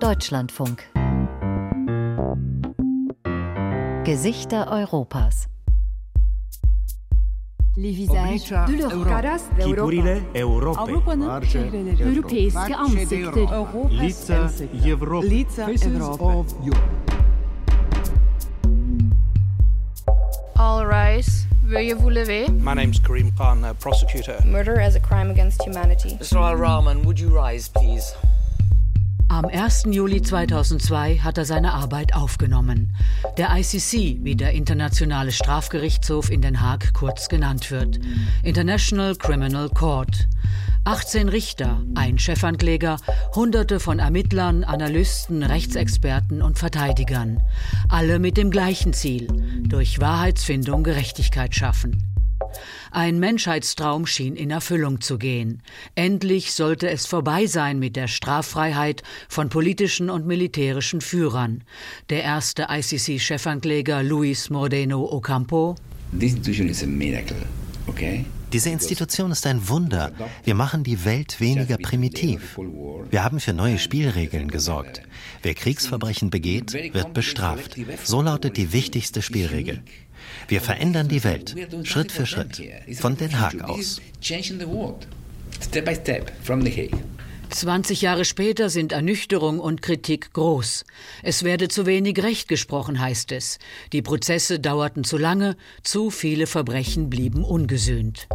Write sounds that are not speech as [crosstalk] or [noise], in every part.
Deutschlandfunk. Gesichter Europas. Les visages de l'Europe. Figurile Europei. Avrupa'nın çehreleri. Europeiske ansikter. Lica Европы. Lica Europa. All rise. Veuillez vous lever. My name's Kareem Khan, a prosecutor. Murder as a crime against humanity. Mr. Al-Rahman, would you rise, please? Am 1. Juli 2002 hat er seine Arbeit aufgenommen. Der ICC, wie der Internationale Strafgerichtshof in Den Haag kurz genannt wird. International Criminal Court. 18 Richter, ein Chefankläger, Hunderte von Ermittlern, Analysten, Rechtsexperten und Verteidigern. Alle mit dem gleichen Ziel, durch Wahrheitsfindung Gerechtigkeit schaffen. Ein Menschheitstraum schien in Erfüllung zu gehen. Endlich sollte es vorbei sein mit der Straffreiheit von politischen und militärischen Führern. Der erste ICC-Chefankläger Luis Mordeno Ocampo. Diese Institution ist ein Wunder. Wir machen die Welt weniger primitiv. Wir haben für neue Spielregeln gesorgt. Wer Kriegsverbrechen begeht, wird bestraft. So lautet die wichtigste Spielregel. Wir verändern die Welt, Schritt für Schritt, von Den Haag aus. 20 Jahre später sind Ernüchterung und Kritik groß. Es werde zu wenig Recht gesprochen, heißt es. Die Prozesse dauerten zu lange, zu viele Verbrechen blieben ungesühnt.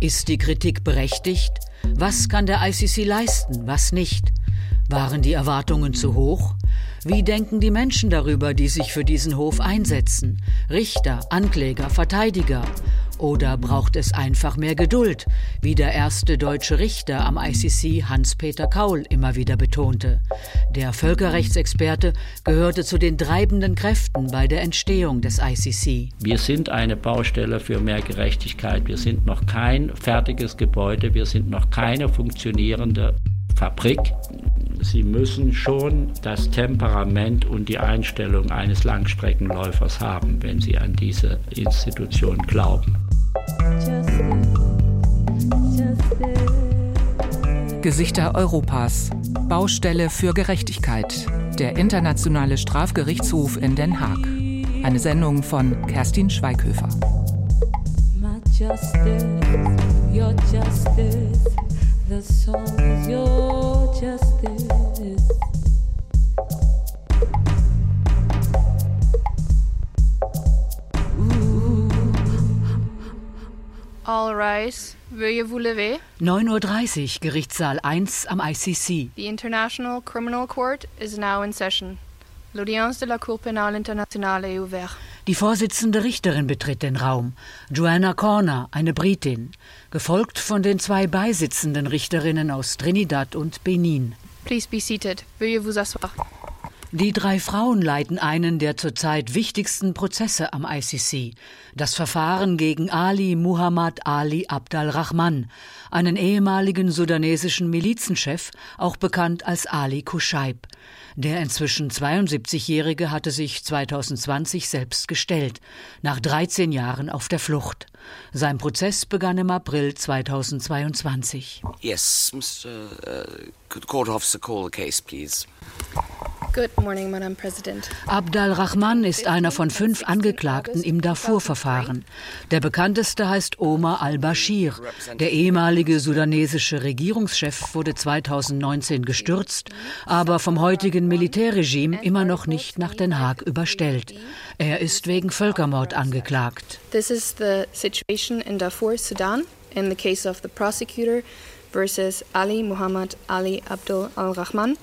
Ist die Kritik berechtigt? Was kann der ICC leisten, was nicht? Waren die Erwartungen zu hoch? Wie denken die Menschen darüber, die sich für diesen Hof einsetzen? Richter, Ankläger, Verteidiger? Oder braucht es einfach mehr Geduld, wie der erste deutsche Richter am ICC Hans-Peter Kaul immer wieder betonte? Der Völkerrechtsexperte gehörte zu den treibenden Kräften bei der Entstehung des ICC. Wir sind eine Baustelle für mehr Gerechtigkeit. Wir sind noch kein fertiges Gebäude. Wir sind noch keine funktionierende Fabrik. Sie müssen schon das Temperament und die Einstellung eines Langstreckenläufers haben, wenn Sie an diese Institution glauben. Gesichter Europas. Baustelle für Gerechtigkeit. Der Internationale Strafgerichtshof in Den Haag. Eine Sendung von Kerstin Schweighöfer. Your justice, the song is your justice. All rise. Veuillez vous lever. 9.30 Uhr, Gerichtssaal 1 am ICC. The International Criminal Court is now in session. L'audience de la Cour pénale internationale est ouverte. Die Vorsitzende Richterin betritt den Raum, Joanna Corner, eine Britin, gefolgt von den zwei beisitzenden Richterinnen aus Trinidad und Benin. Please be seated. Veuillez vous asseoir. Die drei Frauen leiten einen der zurzeit wichtigsten Prozesse am ICC, das Verfahren gegen Ali Muhammad Ali Abdal Rahman, einen ehemaligen sudanesischen Milizenchef, auch bekannt als Ali Kushaib. Der inzwischen 72-Jährige hatte sich 2020 selbst gestellt, nach 13 Jahren auf der Flucht. Sein Prozess begann im April 2022. Yes, Mr. Uh, could court officer call the case, please? Good morning, Madam President. Abdal Rahman ist einer von fünf Angeklagten im Darfur-Verfahren. Der bekannteste heißt Omar al-Bashir. Der ehemalige sudanesische Regierungschef wurde 2019 gestürzt, aber vom heutigen Militärregime immer noch nicht nach Den Haag überstellt. Er ist wegen Völkermord angeklagt. This is the situation in Darfur, Sudan, in the case of the prosecutor versus Ali Muhammad Ali Abdul al-Rahman.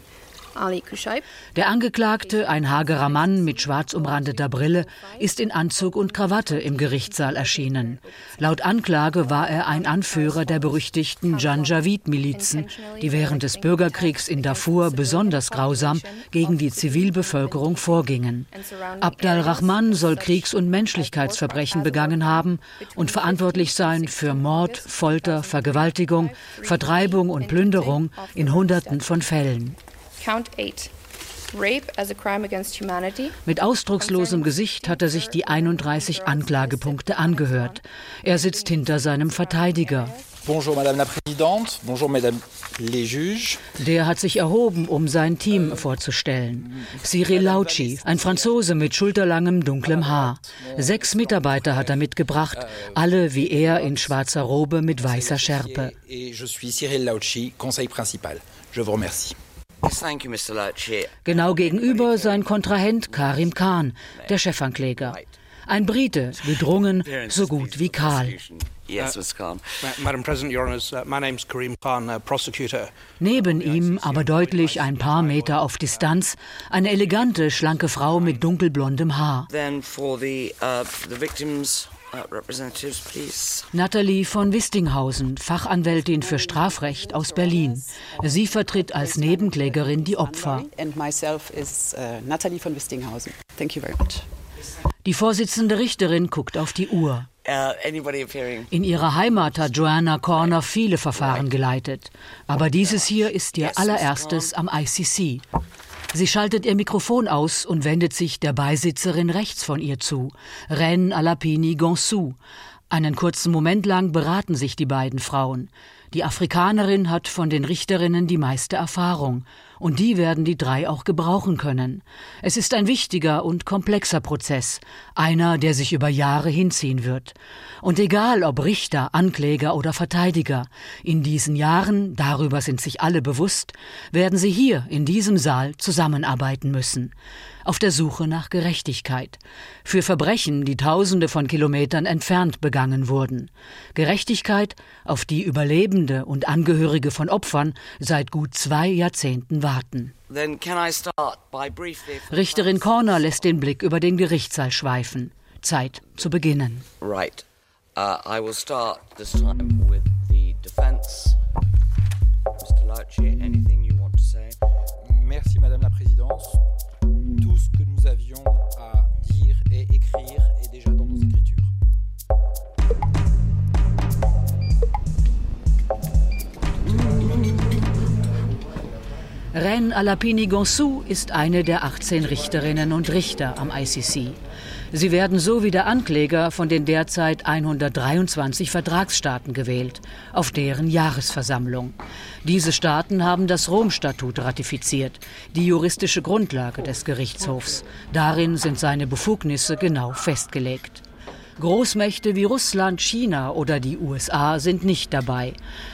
Der Angeklagte, ein hagerer Mann mit schwarz umrandeter Brille, ist in Anzug und Krawatte im Gerichtssaal erschienen. Laut Anklage war er ein Anführer der berüchtigten Janjaweed-Milizen, die während des Bürgerkriegs in Darfur besonders grausam gegen die Zivilbevölkerung vorgingen. Abdal Rahman soll Kriegs- und Menschlichkeitsverbrechen begangen haben und verantwortlich sein für Mord, Folter, Vergewaltigung, Vertreibung und Plünderung in Hunderten von Fällen. Count 8. Rape as a crime against humanity. Mit ausdruckslosem Gesicht hat er sich die 31 Anklagepunkte angehört. Er sitzt hinter seinem Verteidiger. Bonjour, Madame la Présidente. Bonjour, Mesdames les Juges. Der hat sich erhoben, um sein Team vorzustellen. Cyril Lauci, ein Franzose mit schulterlangem dunklem Haar. Sechs Mitarbeiter hat er mitgebracht, alle wie er in schwarzer Robe mit weißer Schärpe. Je suis Cyril Lauci, conseil principal. Je vous remercie. Thank you, Mr. Lauchi. Genau gegenüber sein Kontrahent Karim Khan, der Chefankläger. Ein Brite, gedrungen, so gut wie kahl. Yes, Mr. Khan. Ma- Madam President, Your Honours, uh, uh, prosecutor. Neben ihm, aber deutlich ein paar Meter auf Distanz, eine elegante, schlanke Frau mit dunkelblondem Haar. Uh. Nathalie von Wistinghausen, Fachanwältin für Strafrecht aus Berlin. Sie vertritt als Nebenklägerin die Opfer. Uh, Natalie von Wistinghausen. Thank you very much. Die Vorsitzende Richterin guckt auf die Uhr. Uh? In ihrer Heimat hat Joanna Corner viele Verfahren geleitet. Aber dieses hier ist ihr allererstes am ICC. Sie schaltet ihr Mikrofon aus und wendet sich der Beisitzerin rechts von ihr zu, Ren Alapini Gonsu. Einen kurzen Moment lang beraten sich die beiden Frauen. Die Afrikanerin hat von den Richterinnen die meiste Erfahrung. Und die werden die drei auch gebrauchen können. Es ist ein wichtiger und komplexer Prozess, einer, der sich über Jahre hinziehen wird. Und egal ob Richter, Ankläger oder Verteidiger, in diesen Jahren, darüber sind sich alle bewusst, werden sie hier in diesem Saal zusammenarbeiten müssen. Auf der Suche nach Gerechtigkeit. Für Verbrechen, die tausende von Kilometern entfernt begangen wurden. Gerechtigkeit, auf die Überlebende und Angehörige von Opfern seit gut zwei Jahrzehnten warten. Then can I start by briefly? Richterin Corner lässt den Blick über den Gerichtssaal schweifen. Zeit zu beginnen. Right. Uh, I will start this time with the defence. Mr. Lauchi, anything you want to say? Merci, Madame la Présidente. Ren Alapini Gonsu ist eine der 18 Richterinnen und Richter am ICC. Sie werden so wie der Ankläger von den derzeit 123 Vertragsstaaten gewählt, auf deren Jahresversammlung. Diese Staaten haben das Rom-Statut ratifiziert, die juristische Grundlage des Gerichtshofs. Darin sind seine Befugnisse genau festgelegt. Großmächte wie Russland, China oder die USA sind nicht dabei.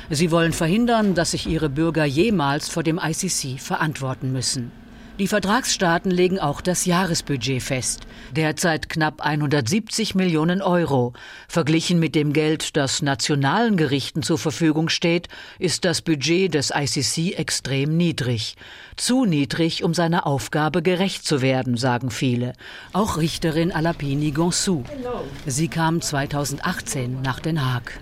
Sie wollen verhindern, dass sich ihre Bürger jemals vor dem ICC verantworten müssen. Die Vertragsstaaten legen auch das Jahresbudget fest, derzeit knapp 170 Millionen Euro. Verglichen mit dem Geld, das nationalen Gerichten zur Verfügung steht, ist das Budget des ICC extrem niedrig. Zu niedrig, um seiner Aufgabe gerecht zu werden, sagen viele. Auch Richterin Alapini Gonsu. Sie kam 2018 nach Den Haag.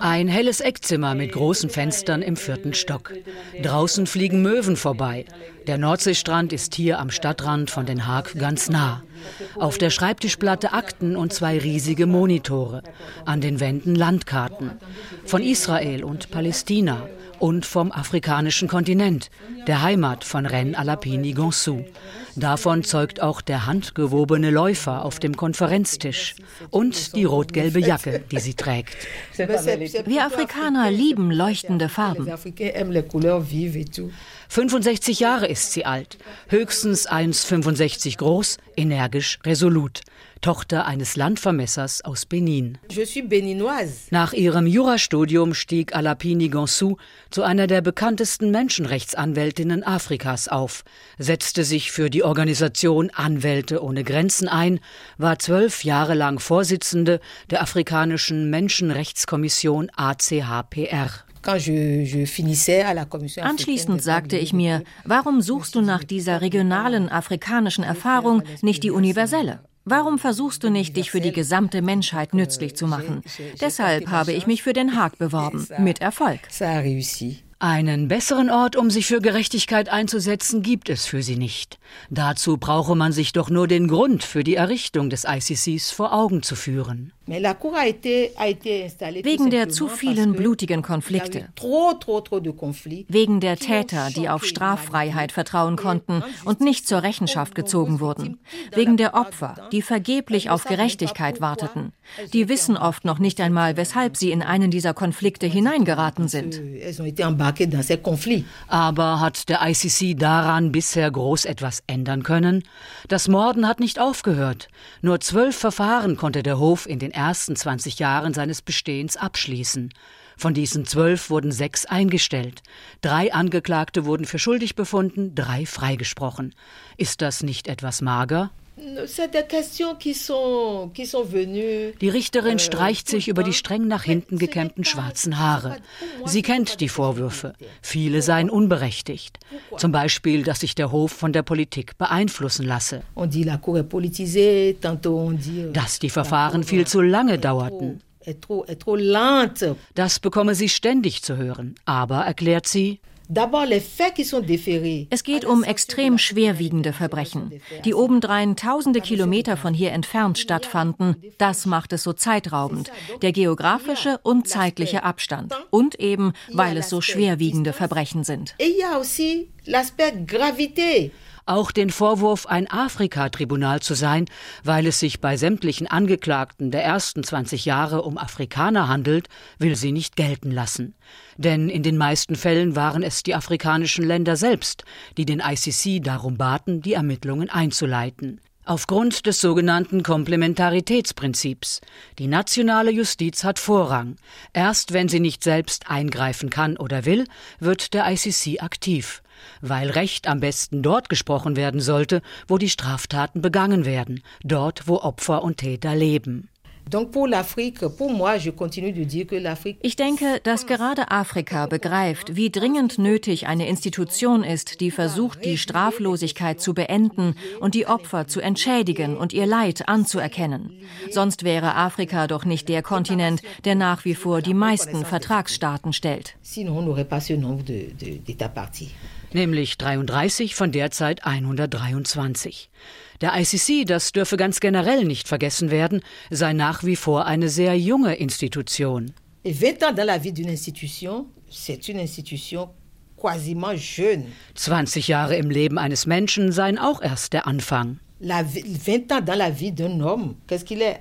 Ein helles Eckzimmer mit großen Fenstern im vierten Stock. Draußen fliegen Möwen vorbei. Der Nordseestrand ist hier am Stadtrand von Den Haag ganz nah. Auf der Schreibtischplatte Akten und zwei riesige Monitore. An den Wänden Landkarten. Von Israel und Palästina und vom afrikanischen Kontinent, der Heimat von Ren Alapini Gonsu. Davon zeugt auch der handgewobene Läufer auf dem Konferenztisch und die rot-gelbe Jacke, die sie trägt. Wir Afrikaner lieben leuchtende Farben. 65 Jahre ist sie alt, höchstens 1,65 groß, energisch, resolut. Tochter eines Landvermessers aus Benin. Nach ihrem Jurastudium stieg Alapini Gonsu zu einer der bekanntesten Menschenrechtsanwältinnen Afrikas auf, setzte sich für die Organisation Anwälte ohne Grenzen ein, war zwölf Jahre lang Vorsitzende der afrikanischen Menschenrechtskommission ACHPR. Anschließend sagte ich mir, warum suchst du nach dieser regionalen afrikanischen Erfahrung nicht die universelle? Warum versuchst du nicht, dich für die gesamte Menschheit nützlich zu machen? Deshalb habe ich mich für Den Haag beworben, mit Erfolg. Einen besseren Ort, um sich für Gerechtigkeit einzusetzen, gibt es für sie nicht. Dazu brauche man sich doch nur den Grund für die Errichtung des ICCs vor Augen zu führen. Wegen der zu vielen blutigen Konflikte. Wegen der Täter, die auf Straffreiheit vertrauen konnten und nicht zur Rechenschaft gezogen wurden. Wegen der Opfer, die vergeblich auf Gerechtigkeit warteten. Die wissen oft noch nicht einmal, weshalb sie in einen dieser Konflikte hineingeraten sind. Aber hat der ICC daran bisher groß etwas ändern können? Das Morden hat nicht aufgehört. Nur zwölf Verfahren konnte der Hof in den ersten 20 Jahren seines Bestehens abschließen. Von diesen zwölf wurden sechs eingestellt. Drei Angeklagte wurden für schuldig befunden, drei freigesprochen. Ist das nicht etwas mager? Die Richterin euh, streicht sich über die streng nach hinten gekämmten schwarzen Haare. Sie kennt die Vorwürfe. Viele seien unberechtigt. Zum Beispiel, dass sich der Hof von der Politik beeinflussen lasse. Dass die Verfahren viel zu lange dauerten. Das bekomme sie ständig zu hören. Aber, erklärt sie, es geht um extrem schwerwiegende Verbrechen, die obendrein tausende Kilometer von hier entfernt stattfanden. Das macht es so zeitraubend. Der geografische und zeitliche Abstand. Und eben, weil es so schwerwiegende Verbrechen sind. Auch den Vorwurf, ein Afrika-Tribunal zu sein, weil es sich bei sämtlichen Angeklagten der ersten 20 Jahre um Afrikaner handelt, will sie nicht gelten lassen. Denn in den meisten Fällen waren es die afrikanischen Länder selbst, die den ICC darum baten, die Ermittlungen einzuleiten. Aufgrund des sogenannten Komplementaritätsprinzips. Die nationale Justiz hat Vorrang. Erst wenn sie nicht selbst eingreifen kann oder will, wird der ICC aktiv weil Recht am besten dort gesprochen werden sollte, wo die Straftaten begangen werden, dort, wo Opfer und Täter leben. Ich denke, dass gerade Afrika begreift, wie dringend nötig eine Institution ist, die versucht, die Straflosigkeit zu beenden und die Opfer zu entschädigen und ihr Leid anzuerkennen. Sonst wäre Afrika doch nicht der Kontinent, der nach wie vor die meisten Vertragsstaaten stellt nämlich 33 von derzeit 123. Der ICC, das dürfe ganz generell nicht vergessen werden, sei nach wie vor eine sehr junge Institution. 20 Jahre im Leben eines Menschen seien auch erst der Anfang. 20 ans dans la vie d'un homme, qu'est-ce qu'il est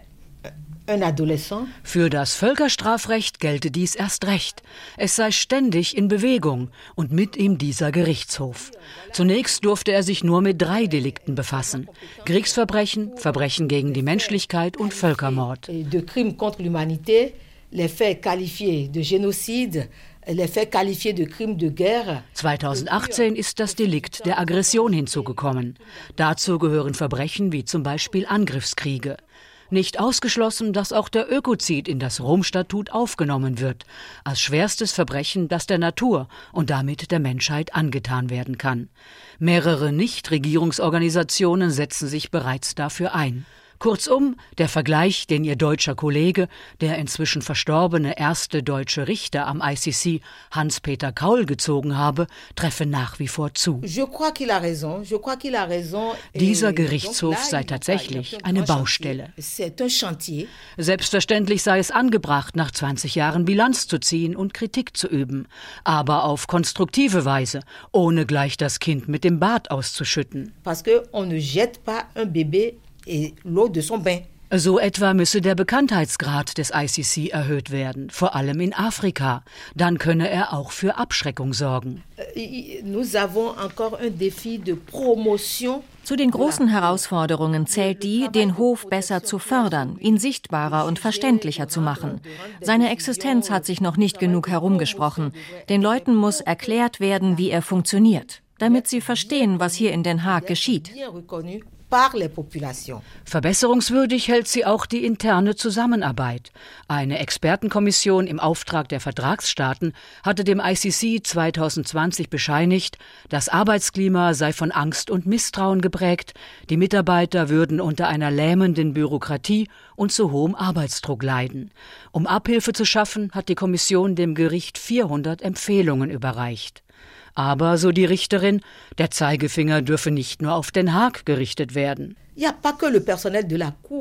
für das Völkerstrafrecht gelte dies erst recht. Es sei ständig in Bewegung und mit ihm dieser Gerichtshof. Zunächst durfte er sich nur mit drei Delikten befassen. Kriegsverbrechen, Verbrechen gegen die Menschlichkeit und Völkermord. les faits qualifiés de génocide, les faits qualifiés de crimes de guerre. 2018 ist das Delikt der Aggression hinzugekommen. Dazu gehören Verbrechen wie zum Beispiel Angriffskriege. Nicht ausgeschlossen, dass auch der Ökozid in das Rom-Statut aufgenommen wird, als schwerstes Verbrechen, das der Natur und damit der Menschheit angetan werden kann. Mehrere Nichtregierungsorganisationen setzen sich bereits dafür ein. Kurzum, der Vergleich, den ihr deutscher Kollege, der inzwischen verstorbene erste deutsche Richter am ICC, Hans-Peter Kaul, gezogen habe, treffe nach wie vor zu. Dieser Gerichtshof sei tatsächlich eine Baustelle. Selbstverständlich sei es angebracht, nach 20 Jahren Bilanz zu ziehen und Kritik zu üben, aber auf konstruktive Weise, ohne gleich das Kind mit dem Bad auszuschütten. Parce que on ne jette pas un bébé So etwa müsse der Bekanntheitsgrad des ICC erhöht werden, vor allem in Afrika. Dann könne er auch für Abschreckung sorgen. Euh, zu den großen Herausforderungen zählt die, den Hof besser zu fördern, ihn sichtbarer und verständlicher zu machen. Seine Existenz hat sich noch nicht genug herumgesprochen. Den Leuten muss erklärt werden, wie er funktioniert, damit sie verstehen, was hier in Den Haag geschieht. Verbesserungswürdig hält sie auch die interne Zusammenarbeit. Eine Expertenkommission im Auftrag der Vertragsstaaten hatte dem ICC 2020 bescheinigt, das Arbeitsklima sei von Angst und Misstrauen geprägt, die Mitarbeiter würden unter einer lähmenden Bürokratie und zu hohem Arbeitsdruck leiden. Um Abhilfe zu schaffen, hat die Kommission dem Gericht 400 Empfehlungen überreicht. Aber, so die Richterin, der Zeigefinger dürfe nicht nur auf Den Haag gerichtet werden.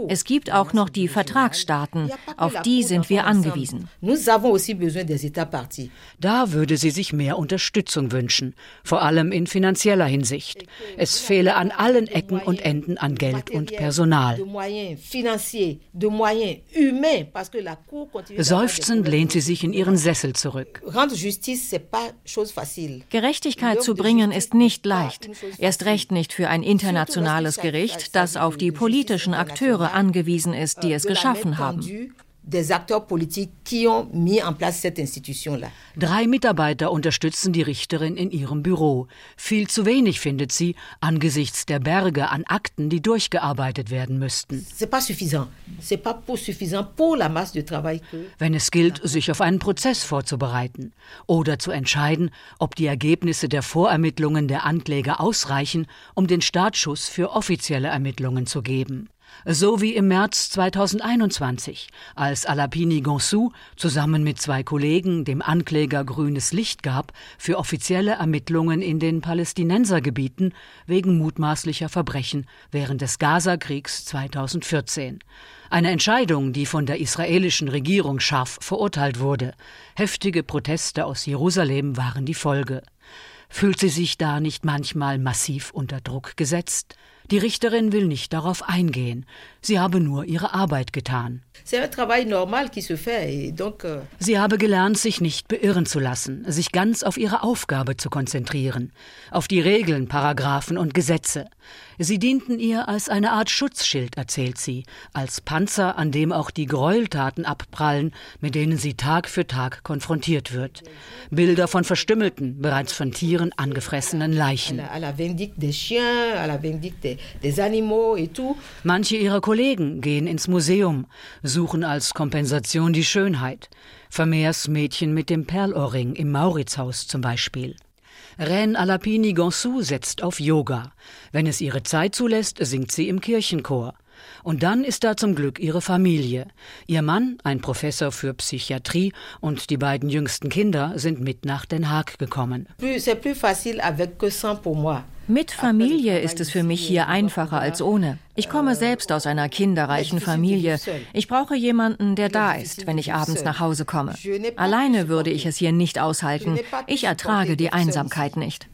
Es gibt auch noch die Vertragsstaaten, auf die sind wir angewiesen. Da würde sie sich mehr Unterstützung wünschen, vor allem in finanzieller Hinsicht. Es fehle an allen Ecken und Enden an Geld und Personal. Seufzend lehnt sie sich in ihren Sessel zurück. Gerechtigkeit zu bringen ist nicht leicht, erst recht nicht für ein internationales Gericht, das auf die politischen Akteure angewiesen ist, die es geschaffen haben. Drei Mitarbeiter unterstützen die Richterin in ihrem Büro. Viel zu wenig findet sie angesichts der Berge an Akten, die durchgearbeitet werden müssten. Wenn es gilt, sich auf einen Prozess vorzubereiten oder zu entscheiden, ob die Ergebnisse der Vorermittlungen der Ankläger ausreichen, um den Startschuss für offizielle Ermittlungen zu geben. So wie im März 2021, als Alapini Gonsu zusammen mit zwei Kollegen dem Ankläger grünes Licht gab für offizielle Ermittlungen in den Palästinensergebieten wegen mutmaßlicher Verbrechen während des Gazakriegs 2014. Eine Entscheidung, die von der israelischen Regierung scharf verurteilt wurde. Heftige Proteste aus Jerusalem waren die Folge. Fühlt sie sich da nicht manchmal massiv unter Druck gesetzt? Die Richterin will nicht darauf eingehen. Sie habe nur ihre Arbeit getan. Euh, Sie habe gelernt, sich nicht beirren zu lassen, sich ganz auf ihre Aufgabe zu konzentrieren, auf die Regeln, Paragraphen und Gesetze. Sie dienten ihr als eine Art Schutzschild, erzählt sie, als Panzer, an dem auch die Gräueltaten abprallen, mit denen sie Tag für Tag konfrontiert wird. Bilder von verstümmelten, bereits von Tieren angefressenen Leichen. Manche ihrer Kollegen gehen ins Museum, suchen als Kompensation die Schönheit. Vermehrs Mädchen mit dem Perlohrring im Mauritzhaus zum Beispiel. Ren Alapini Gonsu setzt auf Yoga. Wenn es ihre Zeit zulässt, singt sie im Kirchenchor. Und dann ist da zum Glück ihre Familie. Ihr Mann, ein Professor für Psychiatrie, und die beiden jüngsten Kinder sind mit nach Den Haag gekommen. Mit Familie ist es für mich hier einfacher als ohne. Ich komme selbst aus einer kinderreichen Familie. Ich brauche jemanden, der da ist, wenn ich abends nach Hause komme. Alleine würde ich es hier nicht aushalten. Ich ertrage die Einsamkeit nicht.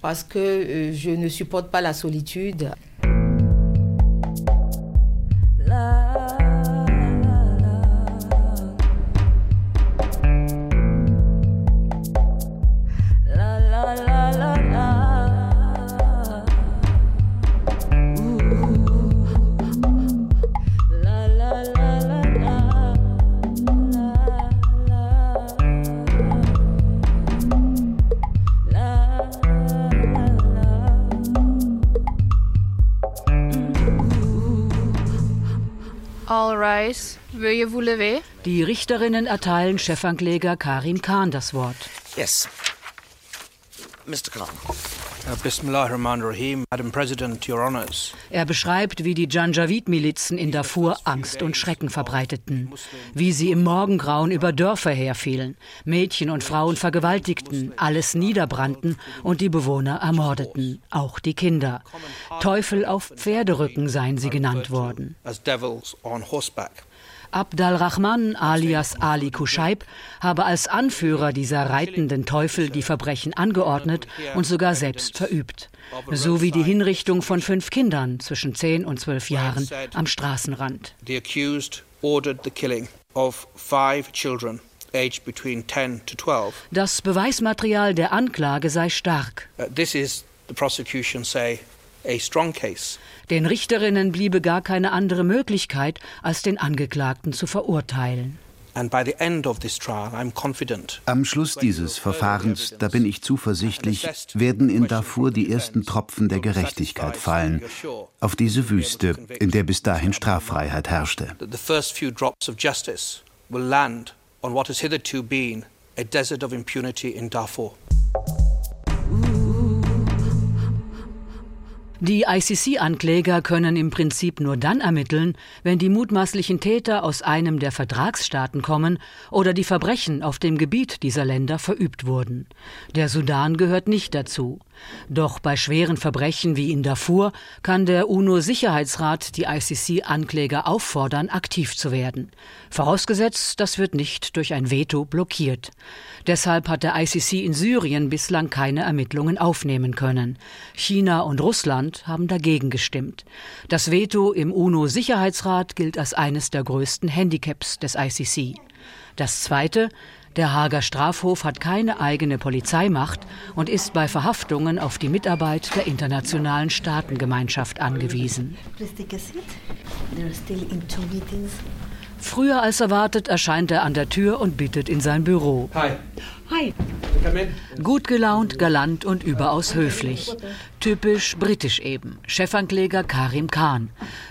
Richterinnen erteilen Chefankläger Karim Khan das Wort. Yes. Mr. Khan. Uh, Bismillahirrahmanirrahim, Madam President, Your Honors. Er beschreibt, wie die Janjaweed-Milizen in Darfur Angst und Schrecken verbreiteten, wie sie im Morgengrauen über Dörfer herfielen, Mädchen und Frauen vergewaltigten, alles niederbrannten und die Bewohner ermordeten, auch die Kinder. Teufel auf Pferderücken seien sie genannt worden. As devils on horseback. Abdal-Rahman alias Ali Kushaib habe als Anführer dieser reitenden Teufel die Verbrechen angeordnet und sogar selbst verübt. So wie die Hinrichtung von fünf Kindern zwischen zehn und zwölf Jahren am Straßenrand. The accused ordered the killing of five children aged between 10 to 12. Das Beweismaterial der Anklage sei stark. Uh, this is, the prosecution say. Den Richterinnen bliebe gar keine andere Möglichkeit, als den Angeklagten zu verurteilen. Am Schluss dieses Verfahrens, da bin ich zuversichtlich, werden in Darfur die ersten Tropfen der Gerechtigkeit fallen, auf diese Wüste, in der bis dahin Straffreiheit herrschte. on what has hitherto been a desert of impunity in Darfur. Die ICC-Ankläger können im Prinzip nur dann ermitteln, wenn die mutmaßlichen Täter aus einem der Vertragsstaaten kommen oder die Verbrechen auf dem Gebiet dieser Länder verübt wurden. Der Sudan gehört nicht dazu. Doch bei schweren Verbrechen wie in Darfur kann der UNO-Sicherheitsrat die ICC-Ankläger auffordern, aktiv zu werden. Vorausgesetzt, das wird nicht durch ein Veto blockiert. Deshalb hat der ICC in Syrien bislang keine Ermittlungen aufnehmen können. China und Russland haben dagegen gestimmt. Das Veto im UNO-Sicherheitsrat gilt als eines der größten Handicaps des ICC. Das zweite, der Hager Strafhof hat keine eigene Polizeimacht und ist bei Verhaftungen auf die Mitarbeit der internationalen Staatengemeinschaft angewiesen. Früher als erwartet erscheint er an der Tür und bittet in sein Büro. Hi. Hi. Gut gelaunt, galant und überaus höflich. Typisch britisch eben. Chefankläger Karim Khan.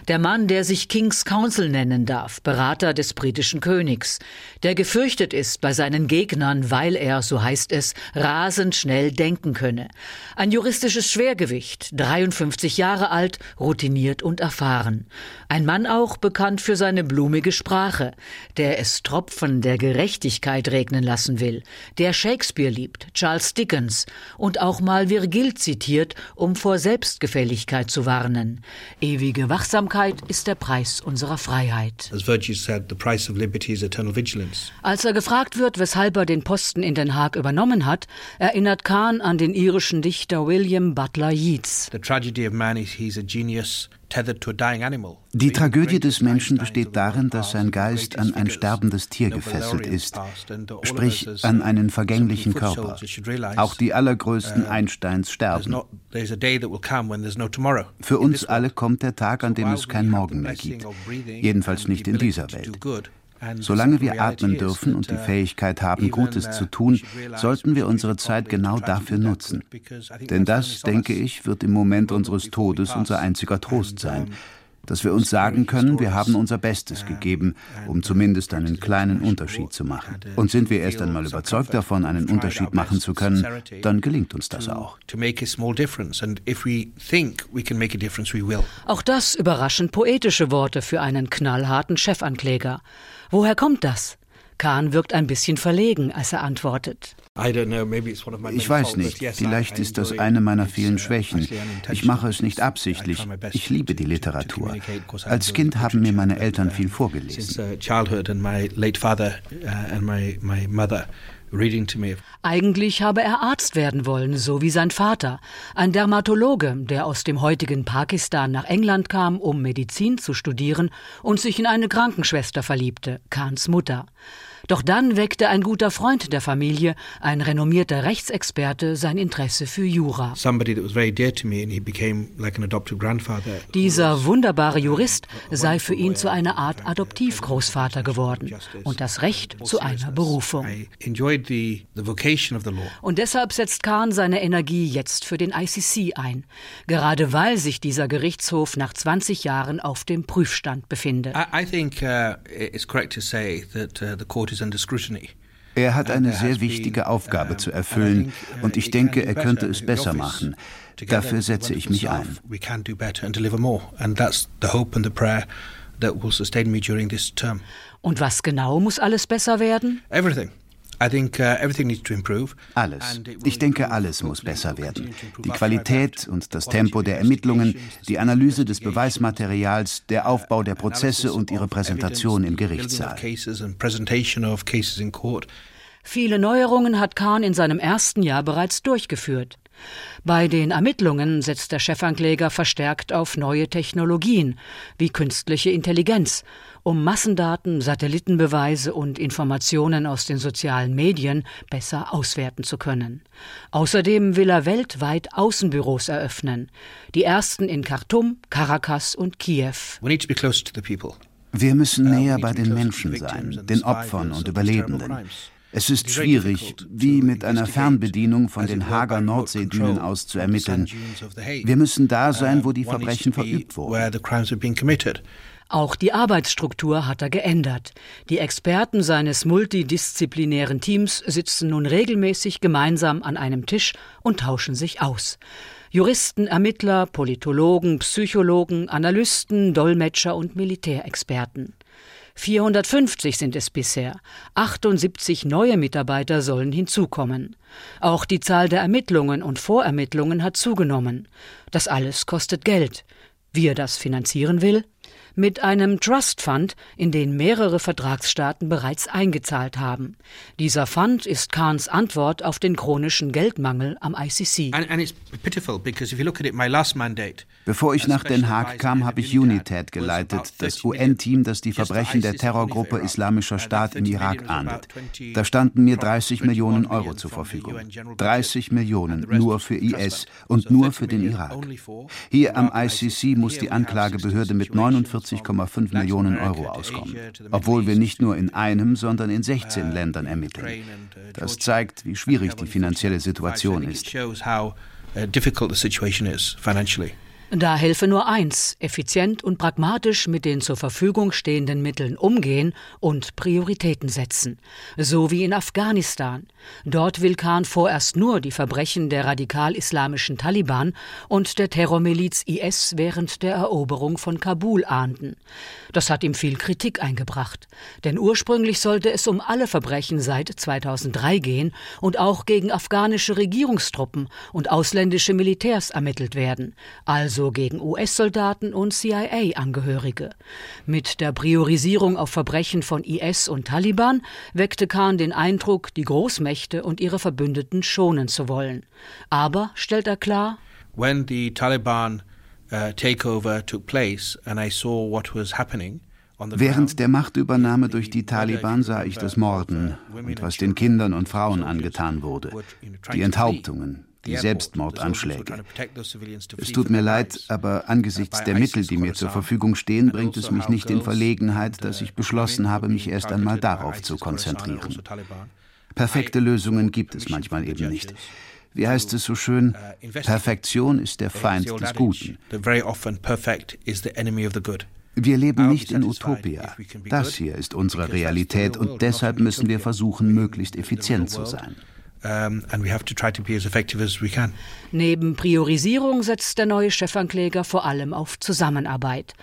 Der Mann, der sich King's Counsel nennen darf, Berater des britischen Königs. Der gefürchtet ist bei seinen Gegnern, weil er, so heißt es, rasend schnell denken könne. Ein juristisches Schwergewicht, 53 Jahre alt, routiniert und erfahren. Ein Mann auch bekannt für seine blumige Sprache, der es Tropfen der Gerechtigkeit regnen lassen will, der Shakespeare liebt, Charles Dickens und auch mal Virgil zitiert, um vor Selbstgefälligkeit zu warnen. Ewige Wachsamkeit ist der Preis unserer Freiheit. Als er gefragt wird, weshalb er den Posten in Den Haag übernommen hat, erinnert Kahn an den irischen Dichter William Butler Yeats. The tragedy of man is he's a genius die Tragödie des Menschen besteht darin, dass sein Geist an ein sterbendes Tier gefesselt ist, sprich an einen vergänglichen Körper. Auch die allergrößten Einsteins sterben. Für uns alle kommt der Tag, an dem es kein Morgen mehr gibt. Jedenfalls nicht in dieser Welt. Solange wir atmen dürfen und die Fähigkeit haben, Gutes zu tun, sollten wir unsere Zeit genau dafür nutzen. Denn das, denke ich, wird im Moment unseres Todes unser einziger Trost sein dass wir uns sagen können, wir haben unser Bestes gegeben, um zumindest einen kleinen Unterschied zu machen. Und sind wir erst einmal überzeugt davon, einen Unterschied machen zu können, dann gelingt uns das auch. Auch das überraschend poetische Worte für einen knallharten Chefankläger. Woher kommt das? Kahn wirkt ein bisschen verlegen, als er antwortet. Ich weiß nicht, vielleicht ist das eine meiner vielen Schwächen. Ich mache es nicht absichtlich. Ich liebe die Literatur. Als Kind haben mir meine Eltern viel vorgelesen. Eigentlich habe er Arzt werden wollen, so wie sein Vater, ein Dermatologe, der aus dem heutigen Pakistan nach England kam, um Medizin zu studieren und sich in eine Krankenschwester verliebte, Kahns Mutter. Doch dann weckte ein guter Freund der Familie, ein renommierter Rechtsexperte, sein Interesse für Jura. Dieser wunderbare Jurist sei für ihn zu einer Art Adoptivgroßvater geworden und das Recht zu einer Berufung. Und deshalb setzt Kahn seine Energie jetzt für den ICC ein, gerade weil sich dieser Gerichtshof nach 20 Jahren auf dem Prüfstand befindet. I think uh, it's correct to say that uh, the court er hat eine sehr wichtige Aufgabe zu erfüllen und ich denke, er könnte es besser machen. Dafür setze ich mich ein. Und was genau muss alles besser werden? Everything. Uh, alles. Ich denke, alles muss besser werden. Die Qualität und das Tempo der Ermittlungen, die Analyse des Beweismaterials, der Aufbau der Prozesse und ihre Präsentation im Gerichtssaal. Viele Neuerungen hat Kahn in seinem ersten Jahr bereits durchgeführt. Bei den Ermittlungen setzt der Chefankläger verstärkt auf neue Technologien wie künstliche Intelligenz um Massendaten, Satellitenbeweise und Informationen aus den sozialen Medien besser auswerten zu können. Außerdem will er weltweit Außenbüros eröffnen, die ersten in Khartoum, Caracas und Kiew. Wir müssen näher bei den Menschen sein, den Opfern und Überlebenden. Es ist schwierig, wie mit einer Fernbedienung von den Hager Nordseedünen aus zu ermitteln. Wir müssen da sein, wo die Verbrechen verübt wurden. Auch die Arbeitsstruktur hat er geändert. Die Experten seines multidisziplinären Teams sitzen nun regelmäßig gemeinsam an einem Tisch und tauschen sich aus. Juristen, Ermittler, Politologen, Psychologen, Analysten, Dolmetscher und Militärexperten. 450 sind es bisher. 78 neue Mitarbeiter sollen hinzukommen. Auch die Zahl der Ermittlungen und Vorermittlungen hat zugenommen. Das alles kostet Geld. Wie er das finanzieren will? Mit einem Trust Fund, in den mehrere Vertragsstaaten bereits eingezahlt haben. Dieser Fund ist Kahns Antwort auf den chronischen Geldmangel am ICC. Bevor ich nach Den Haag kam, habe ich UNITAD geleitet, das UN-Team, das die Verbrechen der Terrorgruppe Islamischer Staat im Irak ahndet. Da standen mir 30 Millionen Euro zur Verfügung. 30 Millionen nur für IS und nur für den Irak. Hier am ICC muss die Anklagebehörde mit 49 40,5 Millionen Euro auskommen, obwohl wir nicht nur in einem, sondern in 16 Ländern ermitteln. Das zeigt, wie schwierig die finanzielle Situation ist. Da helfe nur eins, effizient und pragmatisch mit den zur Verfügung stehenden Mitteln umgehen und Prioritäten setzen. So wie in Afghanistan. Dort will Khan vorerst nur die Verbrechen der radikal-islamischen Taliban und der Terrormiliz IS während der Eroberung von Kabul ahnden. Das hat ihm viel Kritik eingebracht. Denn ursprünglich sollte es um alle Verbrechen seit 2003 gehen und auch gegen afghanische Regierungstruppen und ausländische Militärs ermittelt werden. Also ebenso gegen US-Soldaten und CIA-Angehörige. Mit der Priorisierung auf Verbrechen von IS und Taliban weckte Khan den Eindruck, die Großmächte und ihre Verbündeten schonen zu wollen. Aber, stellt er klar, When the Taliban uh, takeover took place and I saw what was happening, Während der Machtübernahme durch die Taliban sah ich das Morden und was den Kindern und Frauen angetan wurde, die Enthauptungen, die Selbstmordanschläge. Es tut mir leid, aber angesichts der Mittel, die mir zur Verfügung stehen, bringt es mich nicht in Verlegenheit, dass ich beschlossen habe, mich erst einmal darauf zu konzentrieren. Perfekte Lösungen gibt es manchmal eben nicht. Wie heißt es so schön? Perfektion ist der Feind des Guten. Wir leben nicht in Utopia. Das hier ist unsere Realität und deshalb müssen wir versuchen, möglichst effizient zu sein. Neben Priorisierung setzt der neue Chefankläger vor allem auf Zusammenarbeit.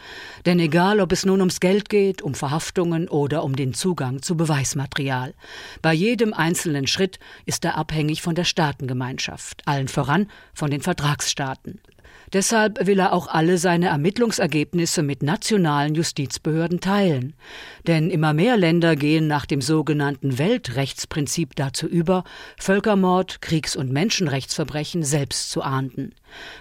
Denn egal, ob es nun ums Geld geht, um Verhaftungen oder um den Zugang zu Beweismaterial, bei jedem einzelnen Schritt ist er abhängig von der Staatengemeinschaft, allen voran von den Vertragsstaaten. Deshalb will er auch alle seine Ermittlungsergebnisse mit nationalen Justizbehörden teilen. Denn immer mehr Länder gehen nach dem sogenannten Weltrechtsprinzip dazu über, Völkermord, Kriegs- und Menschenrechtsverbrechen selbst zu ahnden.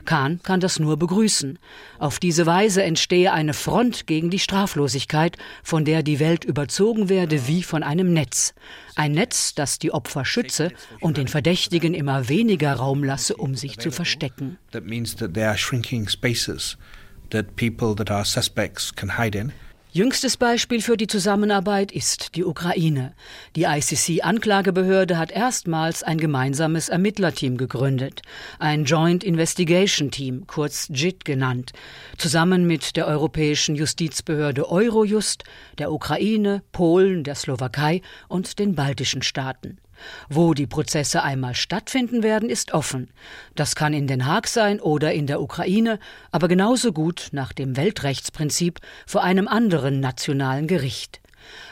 Kahn kann das nur begrüßen. Auf diese Weise entstehe eine Front gegen die Straflosigkeit, von der die Welt überzogen werde wie von einem Netz. Ein Netz, das die Opfer schütze und den Verdächtigen immer weniger Raum lasse, um sich zu verstecken. That means that there are shrinking spaces that people that are suspects can hide in. Jüngstes Beispiel für die Zusammenarbeit ist die Ukraine. Die ICC-Anklagebehörde hat erstmals ein gemeinsames Ermittlerteam gegründet, ein Joint Investigation Team, kurz JIT genannt, zusammen mit der europäischen Justizbehörde Eurojust, der Ukraine, Polen, der Slowakei und den baltischen Staaten. Wo die Prozesse einmal stattfinden werden, ist offen. Das kann in Den Haag sein oder in der Ukraine, aber genauso gut nach dem Weltrechtsprinzip vor einem anderen nationalen Gericht.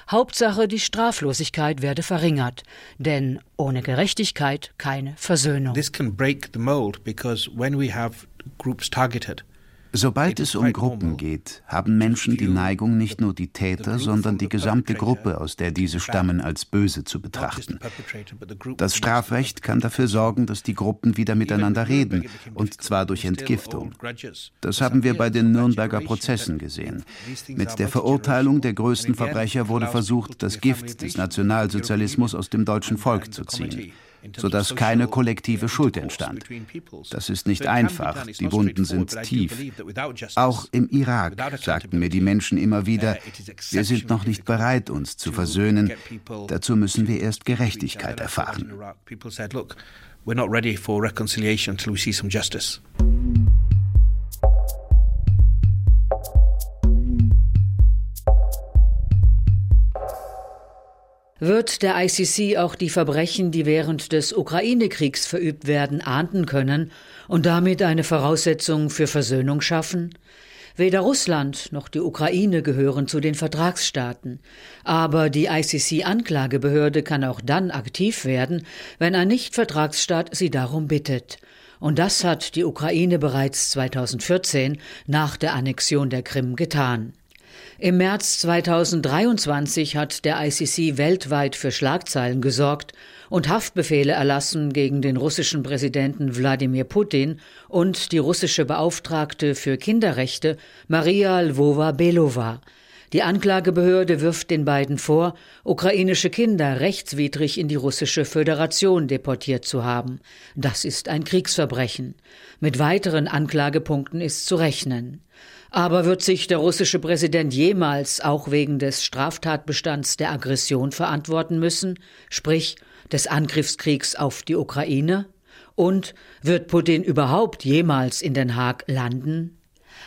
Hauptsache, die Straflosigkeit werde verringert, denn ohne Gerechtigkeit keine Versöhnung. This can break the mold because when we have groups targeted Sobald es um Gruppen geht, haben Menschen die Neigung, nicht nur die Täter, sondern die gesamte Gruppe, aus der diese stammen, als böse zu betrachten. Das Strafrecht kann dafür sorgen, dass die Gruppen wieder miteinander reden, und zwar durch Entgiftung. Das haben wir bei den Nürnberger Prozessen gesehen. Mit der Verurteilung der größten Verbrecher wurde versucht, das Gift des Nationalsozialismus aus dem deutschen Volk zu ziehen. Sodass keine kollektive Schuld entstand. Das ist nicht einfach, die Wunden sind tief. Auch im Irak sagten mir die Menschen immer wieder, wir sind noch nicht bereit, uns zu versöhnen, dazu müssen wir erst Gerechtigkeit erfahren. We're not ready for reconciliation until we see some justice. Wird der ICC auch die Verbrechen, die während des Ukraine-Kriegs verübt werden, ahnden können und damit eine Voraussetzung für Versöhnung schaffen? Weder Russland noch die Ukraine gehören zu den Vertragsstaaten, aber die ICC-Anklagebehörde kann auch dann aktiv werden, wenn ein Nicht-Vertragsstaat sie darum bittet. Und das hat die Ukraine bereits 2014 nach der Annexion der Krim getan. Im März 2023 hat der ICC weltweit für Schlagzeilen gesorgt und Haftbefehle erlassen gegen den russischen Präsidenten Wladimir Putin und die russische Beauftragte für Kinderrechte Maria Lvova-Belova. Die Anklagebehörde wirft den beiden vor, ukrainische Kinder rechtswidrig in die russische Föderation deportiert zu haben. Das ist ein Kriegsverbrechen. Mit weiteren Anklagepunkten ist zu rechnen. Aber wird sich der russische Präsident jemals auch wegen des Straftatbestands der Aggression verantworten müssen, sprich des Angriffskriegs auf die Ukraine? Und wird Putin überhaupt jemals in Den Haag landen?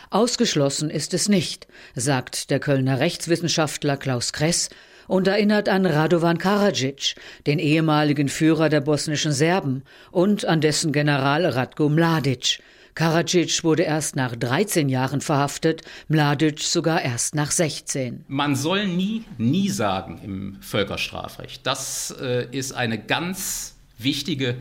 Ausgeschlossen ist es nicht, sagt der Kölner Rechtswissenschaftler Klaus Kress und erinnert an Radovan Karadzic, den ehemaligen Führer der bosnischen Serben, und an dessen General Ratko Mladic, Karadzic wurde erst nach 13 Jahren verhaftet, Mladic sogar erst nach 16. Man soll nie, nie sagen im Völkerstrafrecht. Das äh, ist eine ganz wichtige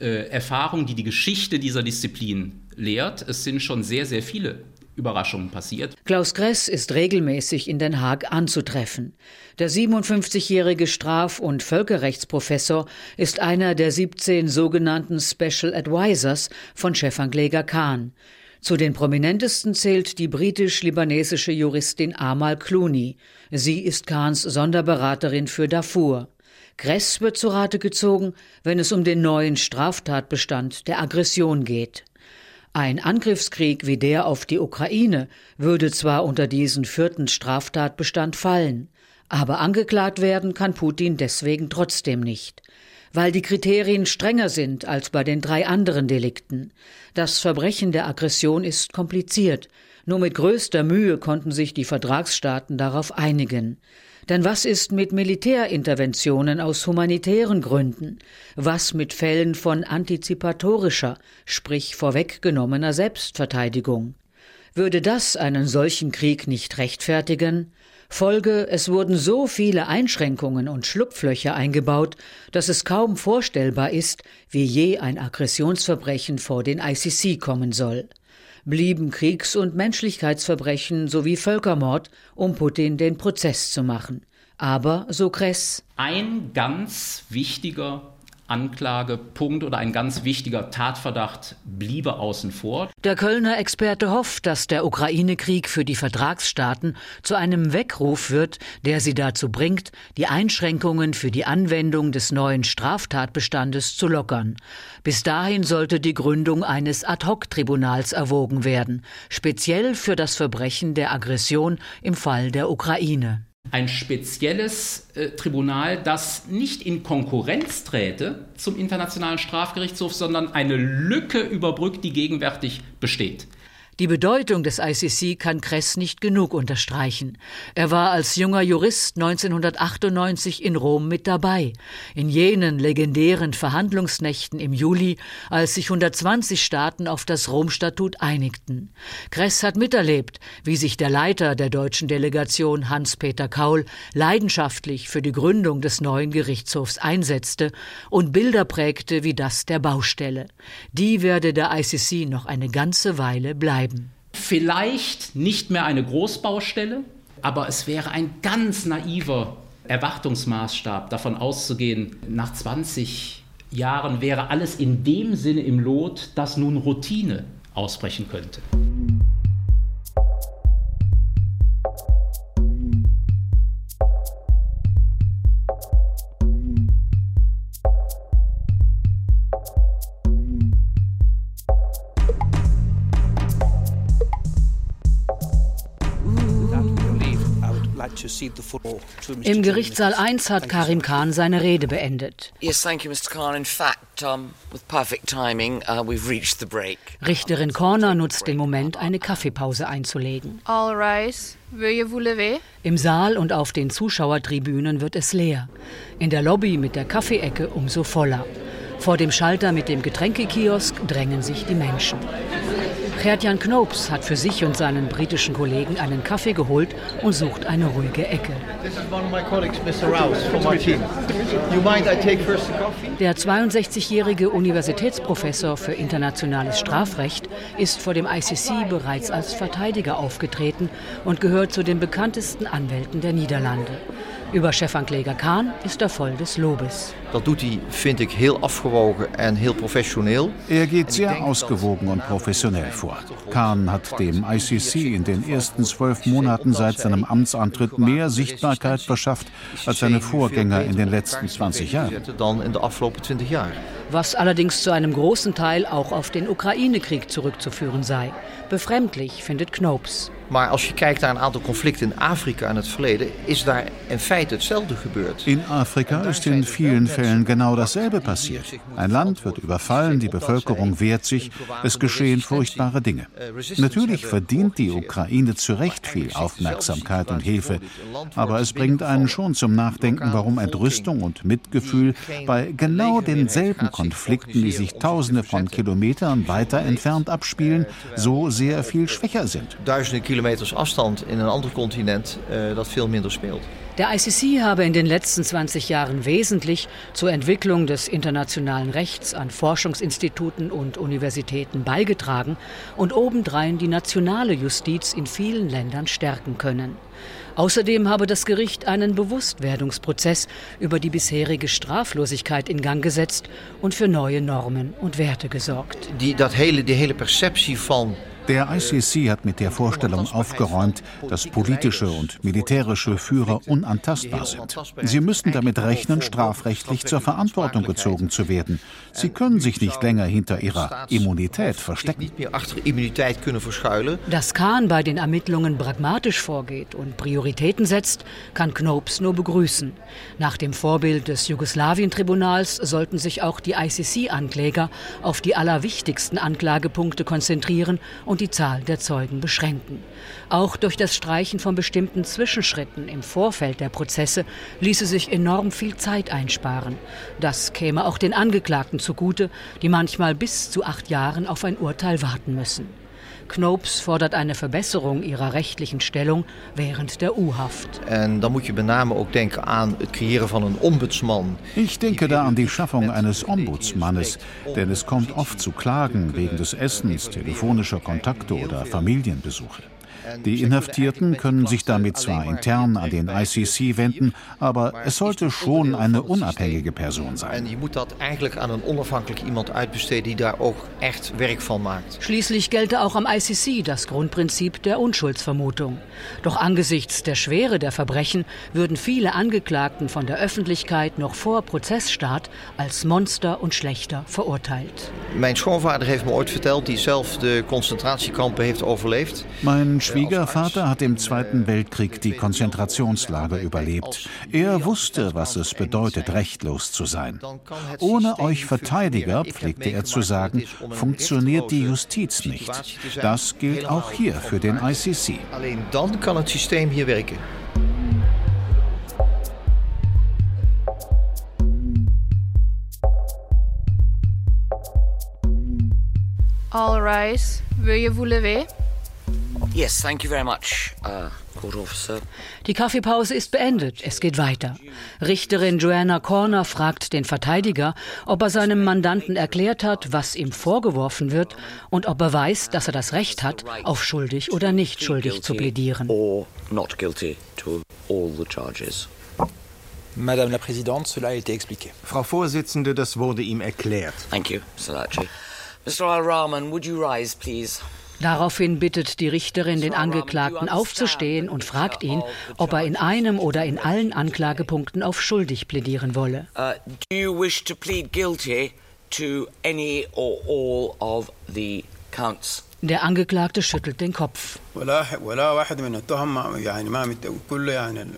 äh, Erfahrung, die die Geschichte dieser Disziplin lehrt. Es sind schon sehr, sehr viele Überraschungen passiert. Klaus Gress ist regelmäßig in Den Haag anzutreffen. Der 57-jährige Straf- und Völkerrechtsprofessor ist einer der 17 sogenannten Special Advisors von Chefankläger Khan. Zu den prominentesten zählt die britisch-libanesische Juristin Amal Clooney. Sie ist Khans Sonderberaterin für Darfur. Gress wird zu Rate gezogen, wenn es um den neuen Straftatbestand der Aggression geht. Ein Angriffskrieg wie der auf die Ukraine würde zwar unter diesen vierten Straftatbestand fallen, aber angeklagt werden kann Putin deswegen trotzdem nicht, weil die Kriterien strenger sind als bei den drei anderen Delikten. Das Verbrechen der Aggression ist kompliziert, nur mit größter Mühe konnten sich die Vertragsstaaten darauf einigen. Denn was ist mit Militärinterventionen aus humanitären Gründen? Was mit Fällen von antizipatorischer, sprich vorweggenommener Selbstverteidigung? Würde das einen solchen Krieg nicht rechtfertigen? Folge, es wurden so viele Einschränkungen und Schlupflöcher eingebaut, dass es kaum vorstellbar ist, wie je ein Aggressionsverbrechen vor den ICC kommen soll blieben Kriegs- und Menschlichkeitsverbrechen sowie Völkermord, um Putin den Prozess zu machen. Aber, so Kress, ein ganz wichtiger Anklagepunkt oder ein ganz wichtiger Tatverdacht bliebe außen vor. Der Kölner Experte hofft, dass der Ukraine-Krieg für die Vertragsstaaten zu einem Weckruf wird, der sie dazu bringt, die Einschränkungen für die Anwendung des neuen Straftatbestandes zu lockern. Bis dahin sollte die Gründung eines Ad-hoc-Tribunals erwogen werden, speziell für das Verbrechen der Aggression im Fall der Ukraine ein spezielles äh, Tribunal, das nicht in Konkurrenz träte zum Internationalen Strafgerichtshof, sondern eine Lücke überbrückt, die gegenwärtig besteht. Die Bedeutung des ICC kann Kress nicht genug unterstreichen. Er war als junger Jurist 1998 in Rom mit dabei, in jenen legendären Verhandlungsnächten im Juli, als sich 120 Staaten auf das Rom-Statut einigten. Kress hat miterlebt, wie sich der Leiter der deutschen Delegation Hans-Peter Kaul leidenschaftlich für die Gründung des neuen Gerichtshofs einsetzte und Bilder prägte wie das der Baustelle. Die werde der ICC noch eine ganze Weile bleiben bleiben. Vielleicht nicht mehr eine Großbaustelle, aber es wäre ein ganz naiver Erwartungsmaßstab, davon auszugehen, nach 20 Jahren wäre alles in dem Sinne im Lot, dass nun Routine ausbrechen könnte. Im Gerichtssaal 1 hat Karim Khan seine Rede beendet. Yes, thank you, Mr. Khan. In fact, um, with perfect timing, uh, we've reached the break. Richterin Corner nutzt den Moment, eine Kaffeepause einzulegen. All rise. Veuillez vous lever. Im Saal und auf den Zuschauertribünen wird es leer. In der Lobby mit der Kaffeeecke umso voller. Vor dem Schalter mit dem Getränkekiosk drängen sich die Menschen. Gerd-Jan Knoops hat für sich und seinen britischen Kollegen einen Kaffee geholt und sucht eine ruhige Ecke. Der 62-jährige Universitätsprofessor für internationales Strafrecht ist vor dem ICC bereits als Verteidiger aufgetreten und gehört zu den bekanntesten Anwälten der Niederlande. Über Chefankläger Kahn ist er voll des Lobes. Dat doet hij, vind ik, heel afgewogen en heel professioneel. Er geht sehr ausgewogen und professionell vor. Kahn hat dem ICC in den ersten zwölf Monaten seit seinem Amtsantritt mehr Sichtbarkeit verschafft als seine Vorgänger in den letzten 20 Jahren. Was allerdings zu einem großen Teil auch auf den Ukraine-Krieg zurückzuführen sei. Befremdlich findet Knoops. Maar als je kijkt naar een aantal conflicten in Afrika in het verleden, is daar in feite hetzelfde gebeurd. In Afrika ist in vielen Fällen genau dasselbe passiert. Ein Land wird überfallen, die Bevölkerung wehrt sich, es geschehen furchtbare Dinge. Natürlich verdient die Ukraine zu Recht viel Aufmerksamkeit und Hilfe, aber es bringt einen schon zum Nachdenken, warum Entrüstung und Mitgefühl bei genau denselben Konflikten, die sich tausende von Kilometern weiter entfernt abspielen, so sehr viel schwächer sind. Kilometers afstand in een ander continent uh, dat veel minder speelt. Der ICC habe in den letzten 20 Jahren wesentlich zur Entwicklung des internationalen Rechts an Forschungsinstituten und Universitäten beigetragen und obendrein die nationale Justiz in vielen Ländern stärken können. Außerdem habe das Gericht einen Bewusstwerdungsprozess über die bisherige Straflosigkeit in Gang gesetzt und für neue Normen und Werte gesorgt. Die, dat hele, die hele perceptie van der ICC hat mit der Vorstellung aufgeräumt, dass politische und militärische Führer unantastbar sind. Sie müssen damit rechnen, strafrechtlich zur Verantwortung gezogen zu werden. Sie können sich nicht länger hinter ihrer Immunität verstecken. Dass Kahn bei den Ermittlungen pragmatisch vorgeht und Prioritäten setzt, kann Knopes nur begrüßen. Nach dem Vorbild des Jugoslawien-Tribunals sollten sich auch die ICC-Ankläger auf die allerwichtigsten Anklagepunkte konzentrieren und die Zahl der Zeugen beschränken. Auch durch das Streichen von bestimmten Zwischenschritten im Vorfeld der Prozesse ließe sich enorm viel Zeit einsparen. Das käme auch den Angeklagten zugute, die manchmal bis zu acht Jahren auf ein Urteil warten müssen. Knoops fordert eine Verbesserung ihrer rechtlichen Stellung während der U-Haft. Ich denke da an die Schaffung eines Ombudsmannes, denn es kommt oft zu Klagen wegen des Essens, telefonischer Kontakte oder Familienbesuche. Die Inhaftierten können sich damit zwar intern an den ICC wenden, aber es sollte schon eine unabhängige Person sein. Je moet dat eigenlijk aan een onafhankelijk iemand uitbesteden die daar ook echt werk van maakt. Schließlich gelte auch am ICC das Grundprinzip der Unschuldsvermutung. Doch angesichts der Schwere der Verbrechen würden viele Angeklagten von der Öffentlichkeit noch vor Prozessstart als Monster und Schlechter verurteilt. Mijn schoonvader heeft me ooit verteld, die zelf de concentratiekampen heeft overleefd. Mein Schwiegervater hat im Zweiten Weltkrieg die Konzentrationslager überlebt. Er wusste, was es bedeutet, rechtlos zu sein. Ohne euch Verteidiger, pflegte er zu sagen, funktioniert die Justiz nicht. Das gilt auch hier für den ICC. Alleen dan kan het systeem hier werken. All rise. Veuillez vous lever. Yes, thank you very much, uh, Court Officer. Die Kaffeepause ist beendet. Es geht weiter. Richterin Joanna Corner fragt den Verteidiger, ob er seinem Mandanten erklärt hat, was ihm vorgeworfen wird und ob er weiß, dass er das Recht hat, auf schuldig oder nicht schuldig zu plädieren. Or not guilty to all the charges. Madame la Présidente, cela a été expliqué. Frau Vorsitzende, das wurde ihm erklärt. Thank you. Mr. Al-Rahman, would you rise, please? Daraufhin bittet die Richterin den Angeklagten aufzustehen und fragt ihn, ob er in einem oder in allen Anklagepunkten auf schuldig plädieren wolle. Uh, do you wish to plead guilty to any or all of the counts. Der Angeklagte schüttelt den Kopf.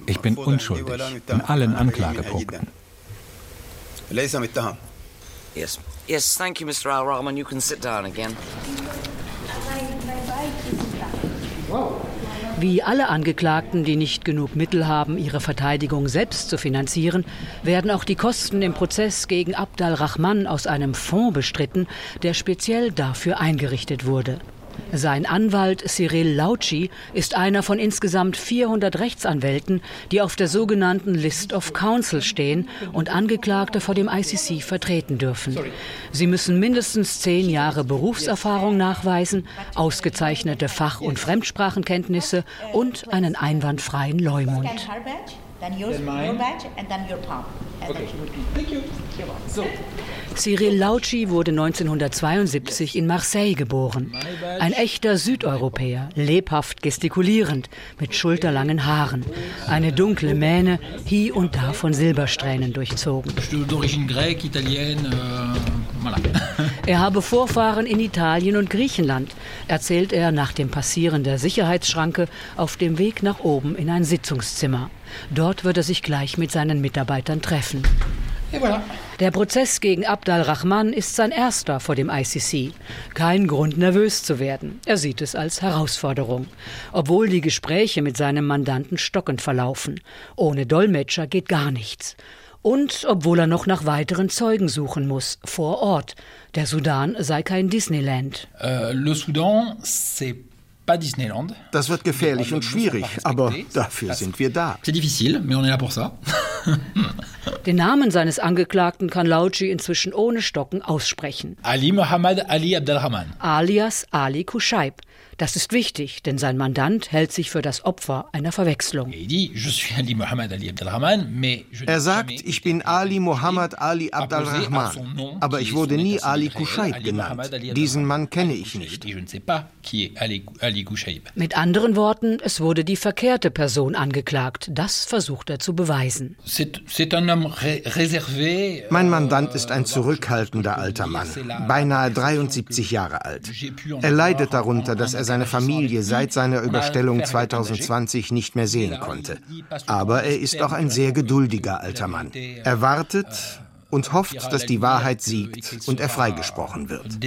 Ich bin unschuldig in allen Anklagepunkten. Yes. Yes, thank you, Mr. Al Rahman. You can sit down again. Wie alle Angeklagten, die nicht genug Mittel haben, ihre Verteidigung selbst zu finanzieren, werden auch die Kosten im Prozess gegen Abd al-Rahman aus einem Fonds bestritten, der speziell dafür eingerichtet wurde. Sein Anwalt Cyril Lauci ist einer von insgesamt 400 Rechtsanwälten, die auf der sogenannten List of Counsel stehen und Angeklagte vor dem ICC vertreten dürfen. Sie müssen mindestens zehn Jahre Berufserfahrung nachweisen, ausgezeichnete Fach- und Fremdsprachenkenntnisse und einen einwandfreien Leumund. Then yours, your badge, and then your palm. Okay. Thank you. So. Cyril Lauci wurde 1972 in Marseille geboren. Ein echter Südeuropäer, lebhaft gestikulierend, mit schulterlangen Haaren. Eine dunkle Mähne, hier und da von Silbersträhnen durchzogen. Euh. [laughs] Er habe Vorfahren in Italien und Griechenland, erzählt er nach dem Passieren der Sicherheitsschranke auf dem Weg nach oben in ein Sitzungszimmer. Dort wird er sich gleich mit seinen Mitarbeitern treffen. Der Prozess gegen Abd al-Rahman ist sein erster vor dem ICC. Kein Grund, nervös zu werden. Er sieht es als Herausforderung. Obwohl die Gespräche mit seinem Mandanten stockend verlaufen. Ohne Dolmetscher geht gar nichts. Und obwohl er noch nach weiteren Zeugen suchen muss, vor Ort. Der Sudan sei kein Disneyland. Euh, le Soudan, c'est. Das wird gefährlich und schwierig, aber dafür sind wir da. C'est difficile, mais on est là pour ça. [laughs] Den Namen seines Angeklagten kann Lauci inzwischen ohne Stocken aussprechen. Ali Mohammed Ali Abdelrahman. Alias Ali Kushaib. Das ist wichtig, denn sein Mandant hält sich für das Opfer einer Verwechslung. Er sagt, ich bin Ali Mohammed Ali Abdelrahman, aber ich wurde nie Ali Kushaib genannt. Diesen Mann kenne ich nicht. Mit anderen Worten, es wurde die verkehrte Person angeklagt. Das versucht er zu beweisen. Mein Mandant ist ein zurückhaltender alter Mann, beinahe 73 Jahre alt. Er leidet darunter, dass er seine Familie seit seiner Überstellung 2020 nicht mehr sehen konnte. Aber er ist auch ein sehr geduldiger alter Mann. Er wartet und hofft, dass die Wahrheit siegt und er freigesprochen wird.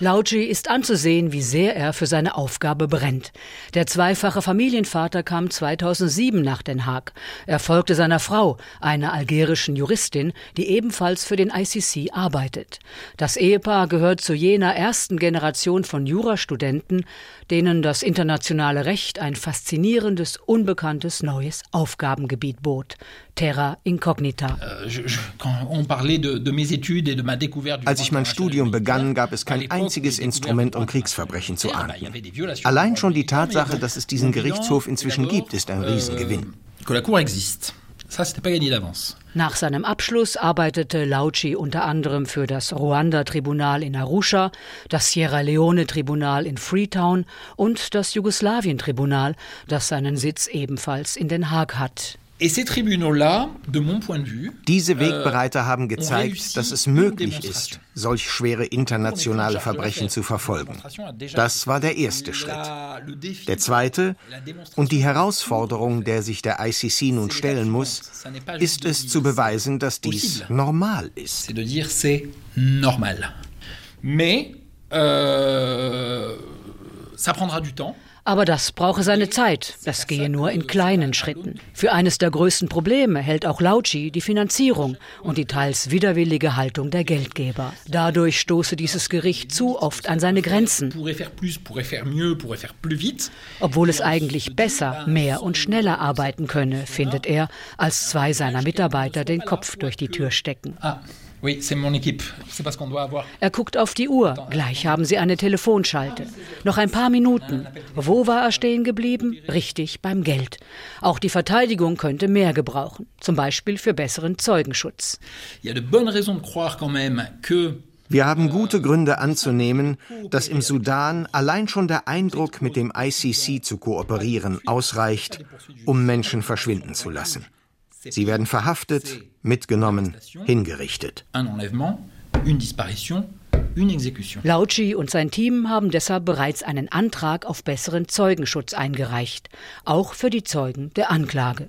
Lauci ist anzusehen, wie sehr er für seine Aufgabe brennt. Der zweifache Familienvater kam 2007 nach Den Haag. Er folgte seiner Frau, einer algerischen Juristin, die ebenfalls für den ICC arbeitet. Das Ehepaar gehört zu jener ersten Generation von Jurastudenten, denen das internationale Recht ein faszinierendes, unbekanntes neues Aufgabengebiet bot. Terra incognita. Als ich mein Studium begann, gab es kein einziges Instrument, um Kriegsverbrechen zu ahnden. Allein schon die Tatsache, dass es diesen Gerichtshof inzwischen gibt, ist ein Riesengewinn. Nach seinem Abschluss arbeitete Lauci unter anderem für das Ruanda-Tribunal in Arusha, das Sierra Leone-Tribunal in Freetown und das Jugoslawien-Tribunal, das seinen Sitz ebenfalls in Den Haag hat. Diese Wegbereiter haben gezeigt, dass es möglich ist, solch schwere internationale Verbrechen zu verfolgen. Das war der erste Schritt. Der zweite und die Herausforderung, der sich der ICC nun stellen muss, ist es zu beweisen, dass dies normal ist. Mais, euh, ça prendra du temps. Aber das brauche seine Zeit. Das gehe nur in kleinen Schritten. Für eines der größten Probleme hält auch Lauci die Finanzierung und die teils widerwillige Haltung der Geldgeber. Dadurch stoße dieses Gericht zu oft an seine Grenzen. Obwohl es eigentlich besser, mehr und schneller arbeiten könne, findet er, als zwei seiner Mitarbeiter den Kopf durch die Tür stecken. Er guckt auf die Uhr. Gleich haben sie eine Telefonschalte. Noch ein paar Minuten. Wo war er stehen geblieben? Richtig beim Geld. Auch die Verteidigung könnte mehr gebrauchen. Zum Beispiel für besseren Zeugenschutz. Wir haben gute Gründe anzunehmen, dass im Sudan allein schon der Eindruck, mit dem ICC zu kooperieren, ausreicht, um Menschen verschwinden zu lassen. Sie werden verhaftet, mitgenommen, hingerichtet. Lauci und sein Team haben deshalb bereits einen Antrag auf besseren Zeugenschutz eingereicht, auch für die Zeugen der Anklage.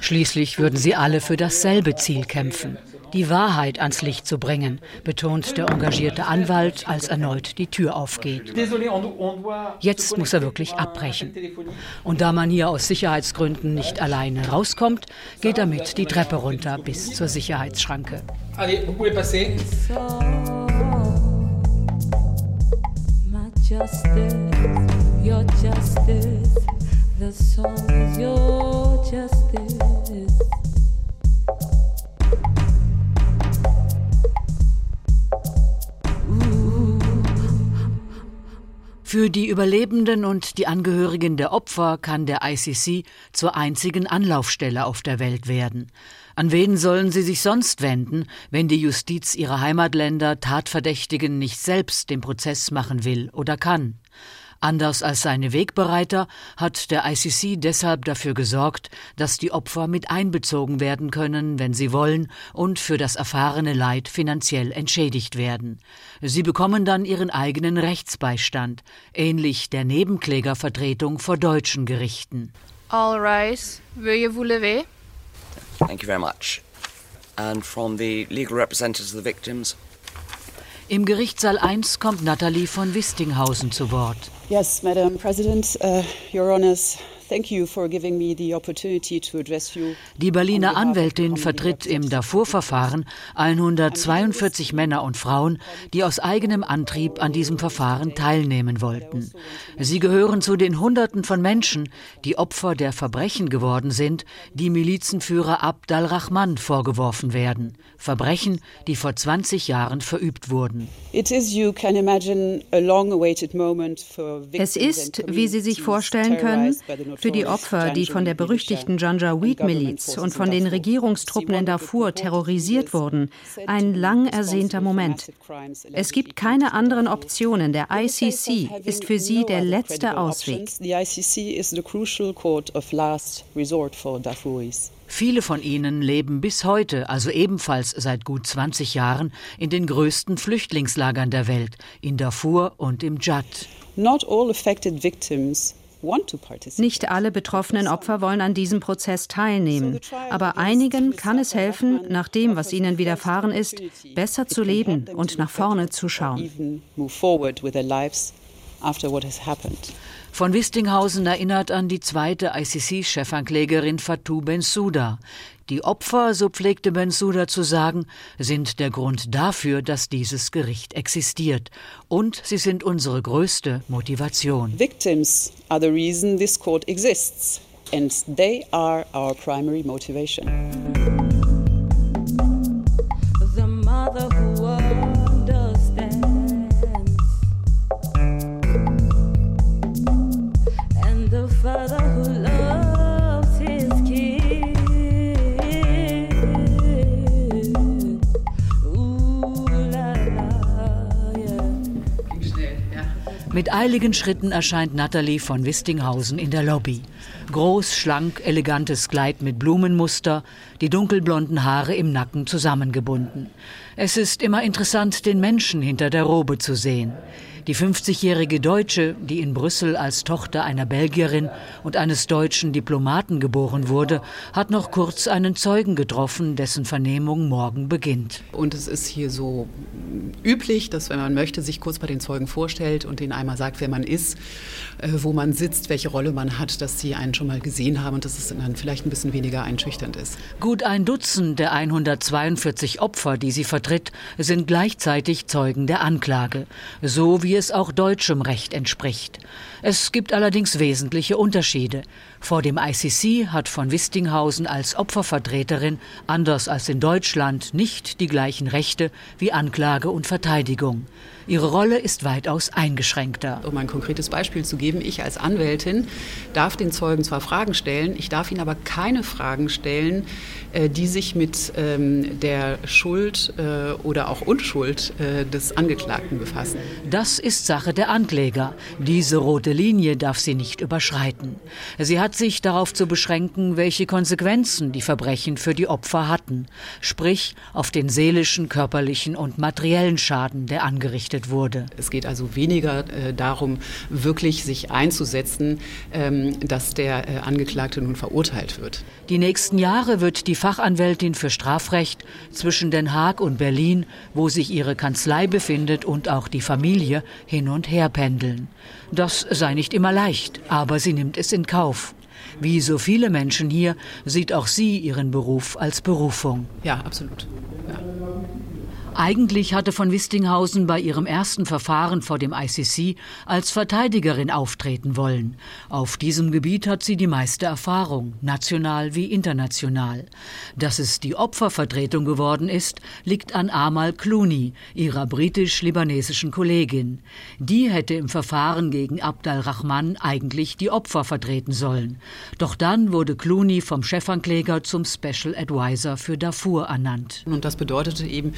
Schließlich würden sie alle für dasselbe Ziel kämpfen die Wahrheit ans Licht zu bringen, betont der engagierte Anwalt, als erneut die Tür aufgeht. Jetzt muss er wirklich abbrechen. Und da man hier aus Sicherheitsgründen nicht alleine rauskommt, geht er mit die Treppe runter bis zur Sicherheitsschranke. Justice, your justice, the song is your justice. Für die Überlebenden und die Angehörigen der Opfer kann der ICC zur einzigen Anlaufstelle auf der Welt werden. An wen sollen sie sich sonst wenden, wenn die Justiz ihrer Heimatländer Tatverdächtigen nicht selbst den Prozess machen will oder kann? Anders als seine Wegbereiter hat der ICC deshalb dafür gesorgt, dass die Opfer mit einbezogen werden können, wenn sie wollen, und für das erfahrene Leid finanziell entschädigt werden. Sie bekommen dann ihren eigenen Rechtsbeistand, ähnlich der Nebenklägervertretung vor deutschen Gerichten. All rise. Veuillez vous lever. Thank you very much. And from the legal representatives of the victims, im Gerichtssaal 1 kommt Nathalie von Wistinghausen zu Wort. Yes, Madam President, uh, Your Honors, die Berliner Anwältin vertritt im Darfur-Verfahren 142 Männer und Frauen, die aus eigenem Antrieb an diesem Verfahren teilnehmen wollten. Sie gehören zu den Hunderten von Menschen, die Opfer der Verbrechen geworden sind, die Milizenführer Abd al-Rahman vorgeworfen werden. Verbrechen, die vor 20 Jahren verübt wurden. Es ist, wie Sie sich vorstellen können, für die Opfer, die von der berüchtigten Janjaweed-Miliz und von den Regierungstruppen in Darfur terrorisiert wurden, ein lang ersehnter Moment. Es gibt keine anderen Optionen. Der ICC ist für sie der letzte Ausweg. Viele von ihnen leben bis heute, also ebenfalls seit gut 20 Jahren, in den größten Flüchtlingslagern der Welt, in Darfur und im Dschad. Not all affected victims nicht alle betroffenen Opfer wollen an diesem Prozess teilnehmen, aber einigen kann es helfen, nach dem, was ihnen widerfahren ist, besser zu leben und nach vorne zu schauen. Von Wistinghausen erinnert an die zweite ICC-Chefanklägerin Fatou Bensouda. Die Opfer, so pflegte Bensouda zu sagen, sind der Grund dafür, dass dieses Gericht existiert. Und sie sind unsere größte Motivation. Victims are the reason this court exists. And they are our primary motivation. Mit eiligen Schritten erscheint Natalie von Wistinghausen in der Lobby. Groß, schlank, elegantes Kleid mit Blumenmuster, die dunkelblonden Haare im Nacken zusammengebunden. Es ist immer interessant, den Menschen hinter der Robe zu sehen. Die 50-jährige Deutsche, die in Brüssel als Tochter einer Belgierin und eines deutschen Diplomaten geboren wurde, hat noch kurz einen Zeugen getroffen, dessen Vernehmung morgen beginnt. Und es ist hier so üblich, dass wenn man möchte, sich kurz bei den Zeugen vorstellt und ihnen einmal sagt, wer man ist, äh, wo man sitzt, welche Rolle man hat, dass sie einen schon mal gesehen haben und dass es dann vielleicht ein bisschen weniger einschüchternd ist. Gut ein Dutzend der 142 Opfer, die sie vertritt, sind gleichzeitig Zeugen der Anklage, so wie wie es auch deutschem Recht entspricht. Es gibt allerdings wesentliche Unterschiede. Vor dem ICC hat von Wistinghausen als Opfervertreterin, anders als in Deutschland, nicht die gleichen Rechte wie Anklage und Verteidigung. Ihre Rolle ist weitaus eingeschränkter. Um ein konkretes Beispiel zu geben, ich als Anwältin darf den Zeugen zwar Fragen stellen, ich darf ihn aber keine Fragen stellen, äh, die sich mit ähm, der Schuld äh, oder auch Unschuld äh, des Angeklagten befassen. Das ist Sache der Ankläger. Diese rote Linie darf sie nicht überschreiten. Sie hat sich darauf zu beschränken, welche Konsequenzen die Verbrechen für die Opfer hatten, sprich auf den seelischen, körperlichen und materiellen Schaden, der angerichtet wurde. Es geht also weniger äh, darum, wirklich sich einzusetzen, ähm, dass der äh, Angeklagte nun verurteilt wird. Die nächsten Jahre wird die Fachanwältin für Strafrecht zwischen Den Haag und Berlin, wo sich ihre Kanzlei befindet und auch die Familie, hin und her pendeln. Das sei nicht immer leicht, aber sie nimmt es in Kauf. Wie so viele Menschen hier sieht auch sie ihren Beruf als Berufung. Ja, absolut. Ja. Eigentlich hatte von Wistinghausen bei ihrem ersten Verfahren vor dem ICC als Verteidigerin auftreten wollen. Auf diesem Gebiet hat sie die meiste Erfahrung, national wie international. Dass es die Opfervertretung geworden ist, liegt an Amal Clooney, ihrer britisch-libanesischen Kollegin. Die hätte im Verfahren gegen Abd al-Rahman eigentlich die Opfer vertreten sollen. Doch dann wurde Clooney vom Chefankläger zum Special Advisor für Darfur ernannt. Und das bedeutete eben,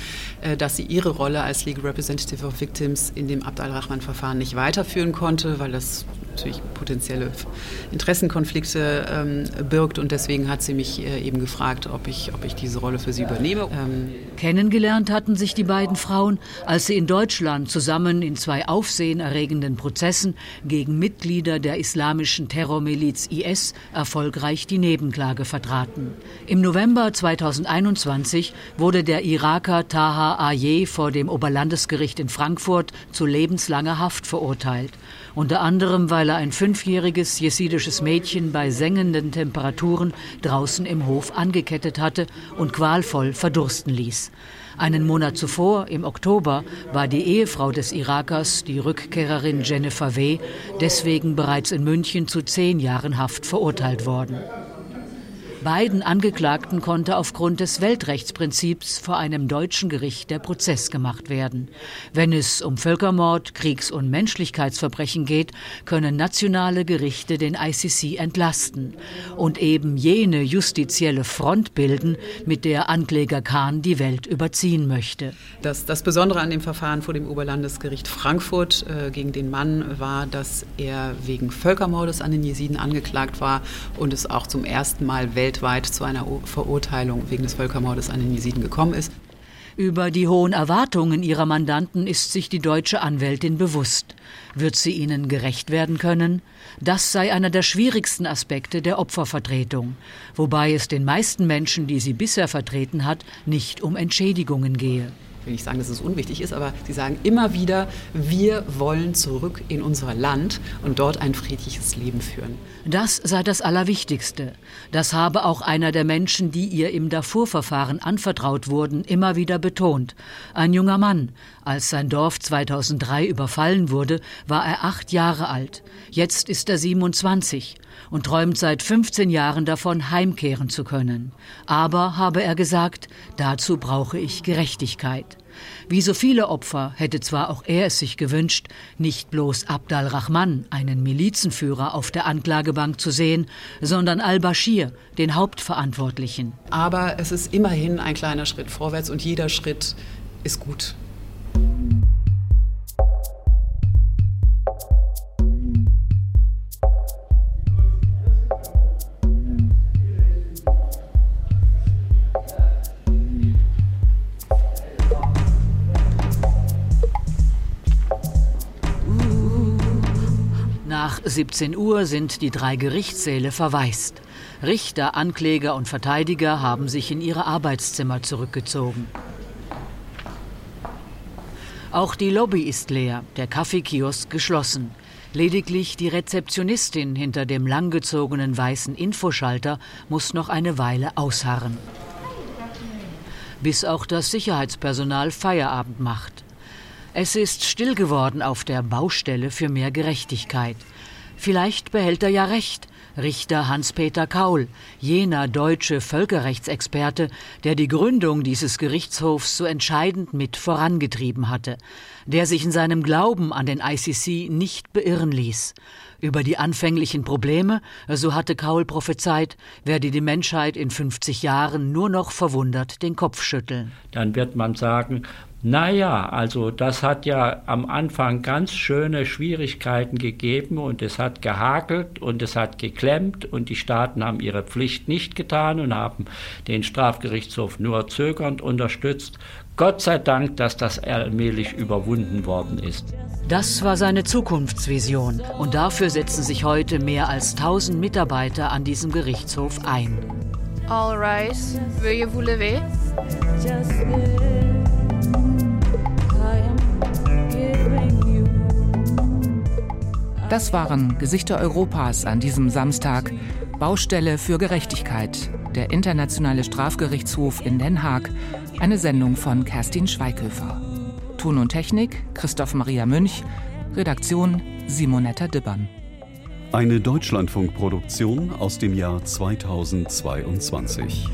dass sie ihre Rolle als Legal Representative of Victims in dem Abd al-Rahman-Verfahren nicht weiterführen konnte, weil das natürlich potenzielle Interessenkonflikte ähm, birgt. Und deswegen hat sie mich äh, eben gefragt, ob ich, ob ich diese Rolle für sie übernehme. Ähm Kennengelernt hatten sich die beiden Frauen, als sie in Deutschland zusammen in zwei aufsehenerregenden Prozessen gegen Mitglieder der islamischen Terrormiliz IS erfolgreich die Nebenklage vertraten. Im November 2021 wurde der Iraker Taha Aye vor dem Oberlandesgericht in Frankfurt zu lebenslanger Haft verurteilt. Unter anderem, weil er ein fünfjähriges jesidisches Mädchen bei sengenden Temperaturen draußen im Hof angekettet hatte und qualvoll verdursten ließ. Einen Monat zuvor, im Oktober, war die Ehefrau des Irakers, die Rückkehrerin Jennifer W., deswegen bereits in München zu zehn Jahren Haft verurteilt worden. Beiden Angeklagten konnte aufgrund des Weltrechtsprinzips vor einem deutschen Gericht der Prozess gemacht werden. Wenn es um Völkermord, Kriegs- und Menschlichkeitsverbrechen geht, können nationale Gerichte den ICC entlasten und eben jene justizielle Front bilden, mit der Ankläger Kahn die Welt überziehen möchte. Das, das Besondere an dem Verfahren vor dem Oberlandesgericht Frankfurt äh, gegen den Mann war, dass er wegen Völkermordes an den Jesiden angeklagt war und es auch zum ersten Mal weltweit weltweit zu einer Verurteilung wegen des Völkermordes an den Jesiden gekommen ist. Über die hohen Erwartungen ihrer Mandanten ist sich die deutsche Anwältin bewusst. Wird sie ihnen gerecht werden können? Das sei einer der schwierigsten Aspekte der Opfervertretung, wobei es den meisten Menschen, die sie bisher vertreten hat, nicht um Entschädigungen gehe will nicht sagen, dass es unwichtig ist, aber sie sagen immer wieder, wir wollen zurück in unser Land und dort ein friedliches Leben führen. Das sei das Allerwichtigste. Das habe auch einer der Menschen, die ihr im Darfur-Verfahren anvertraut wurden, immer wieder betont. Ein junger Mann. Als sein Dorf 2003 überfallen wurde, war er acht Jahre alt. Jetzt ist er 27 und träumt seit 15 Jahren davon, heimkehren zu können. Aber, habe er gesagt, dazu brauche ich Gerechtigkeit. Wie so viele Opfer hätte zwar auch er es sich gewünscht, nicht bloß Abdal Rahman, einen Milizenführer, auf der Anklagebank zu sehen, sondern al-Bashir, den Hauptverantwortlichen. Aber es ist immerhin ein kleiner Schritt vorwärts und jeder Schritt ist gut. 17 Uhr sind die drei Gerichtssäle verwaist. Richter, Ankläger und Verteidiger haben sich in ihre Arbeitszimmer zurückgezogen. Auch die Lobby ist leer, der Kaffeekiosk geschlossen. Lediglich die Rezeptionistin hinter dem langgezogenen weißen Infoschalter muss noch eine Weile ausharren. Bis auch das Sicherheitspersonal Feierabend macht. Es ist still geworden auf der Baustelle für mehr Gerechtigkeit. Vielleicht behält er ja recht, Richter Hans-Peter Kaul, jener deutsche Völkerrechtsexperte, der die Gründung dieses Gerichtshofs so entscheidend mit vorangetrieben hatte, der sich in seinem Glauben an den ICC nicht beirren ließ. Über die anfänglichen Probleme, so hatte Kaul prophezeit, werde die Menschheit in 50 Jahren nur noch verwundert den Kopf schütteln. Dann wird man sagen, naja, also das hat ja am Anfang ganz schöne Schwierigkeiten gegeben und es hat gehakelt und es hat geklemmt und die Staaten haben ihre Pflicht nicht getan und haben den Strafgerichtshof nur zögernd unterstützt. Gott sei Dank, dass das allmählich überwunden worden ist. Das war seine Zukunftsvision und dafür setzen sich heute mehr als 1000 Mitarbeiter an diesem Gerichtshof ein. All rise. Veuillez vous lever. Das waren Gesichter Europas an diesem Samstag. Baustelle für Gerechtigkeit. Der Internationale Strafgerichtshof in Den Haag. Eine Sendung von Kerstin Schweighöfer. Ton und Technik Christoph Maria Münch. Redaktion Simonetta Dibbern. Eine Deutschlandfunkproduktion aus dem Jahr 2022.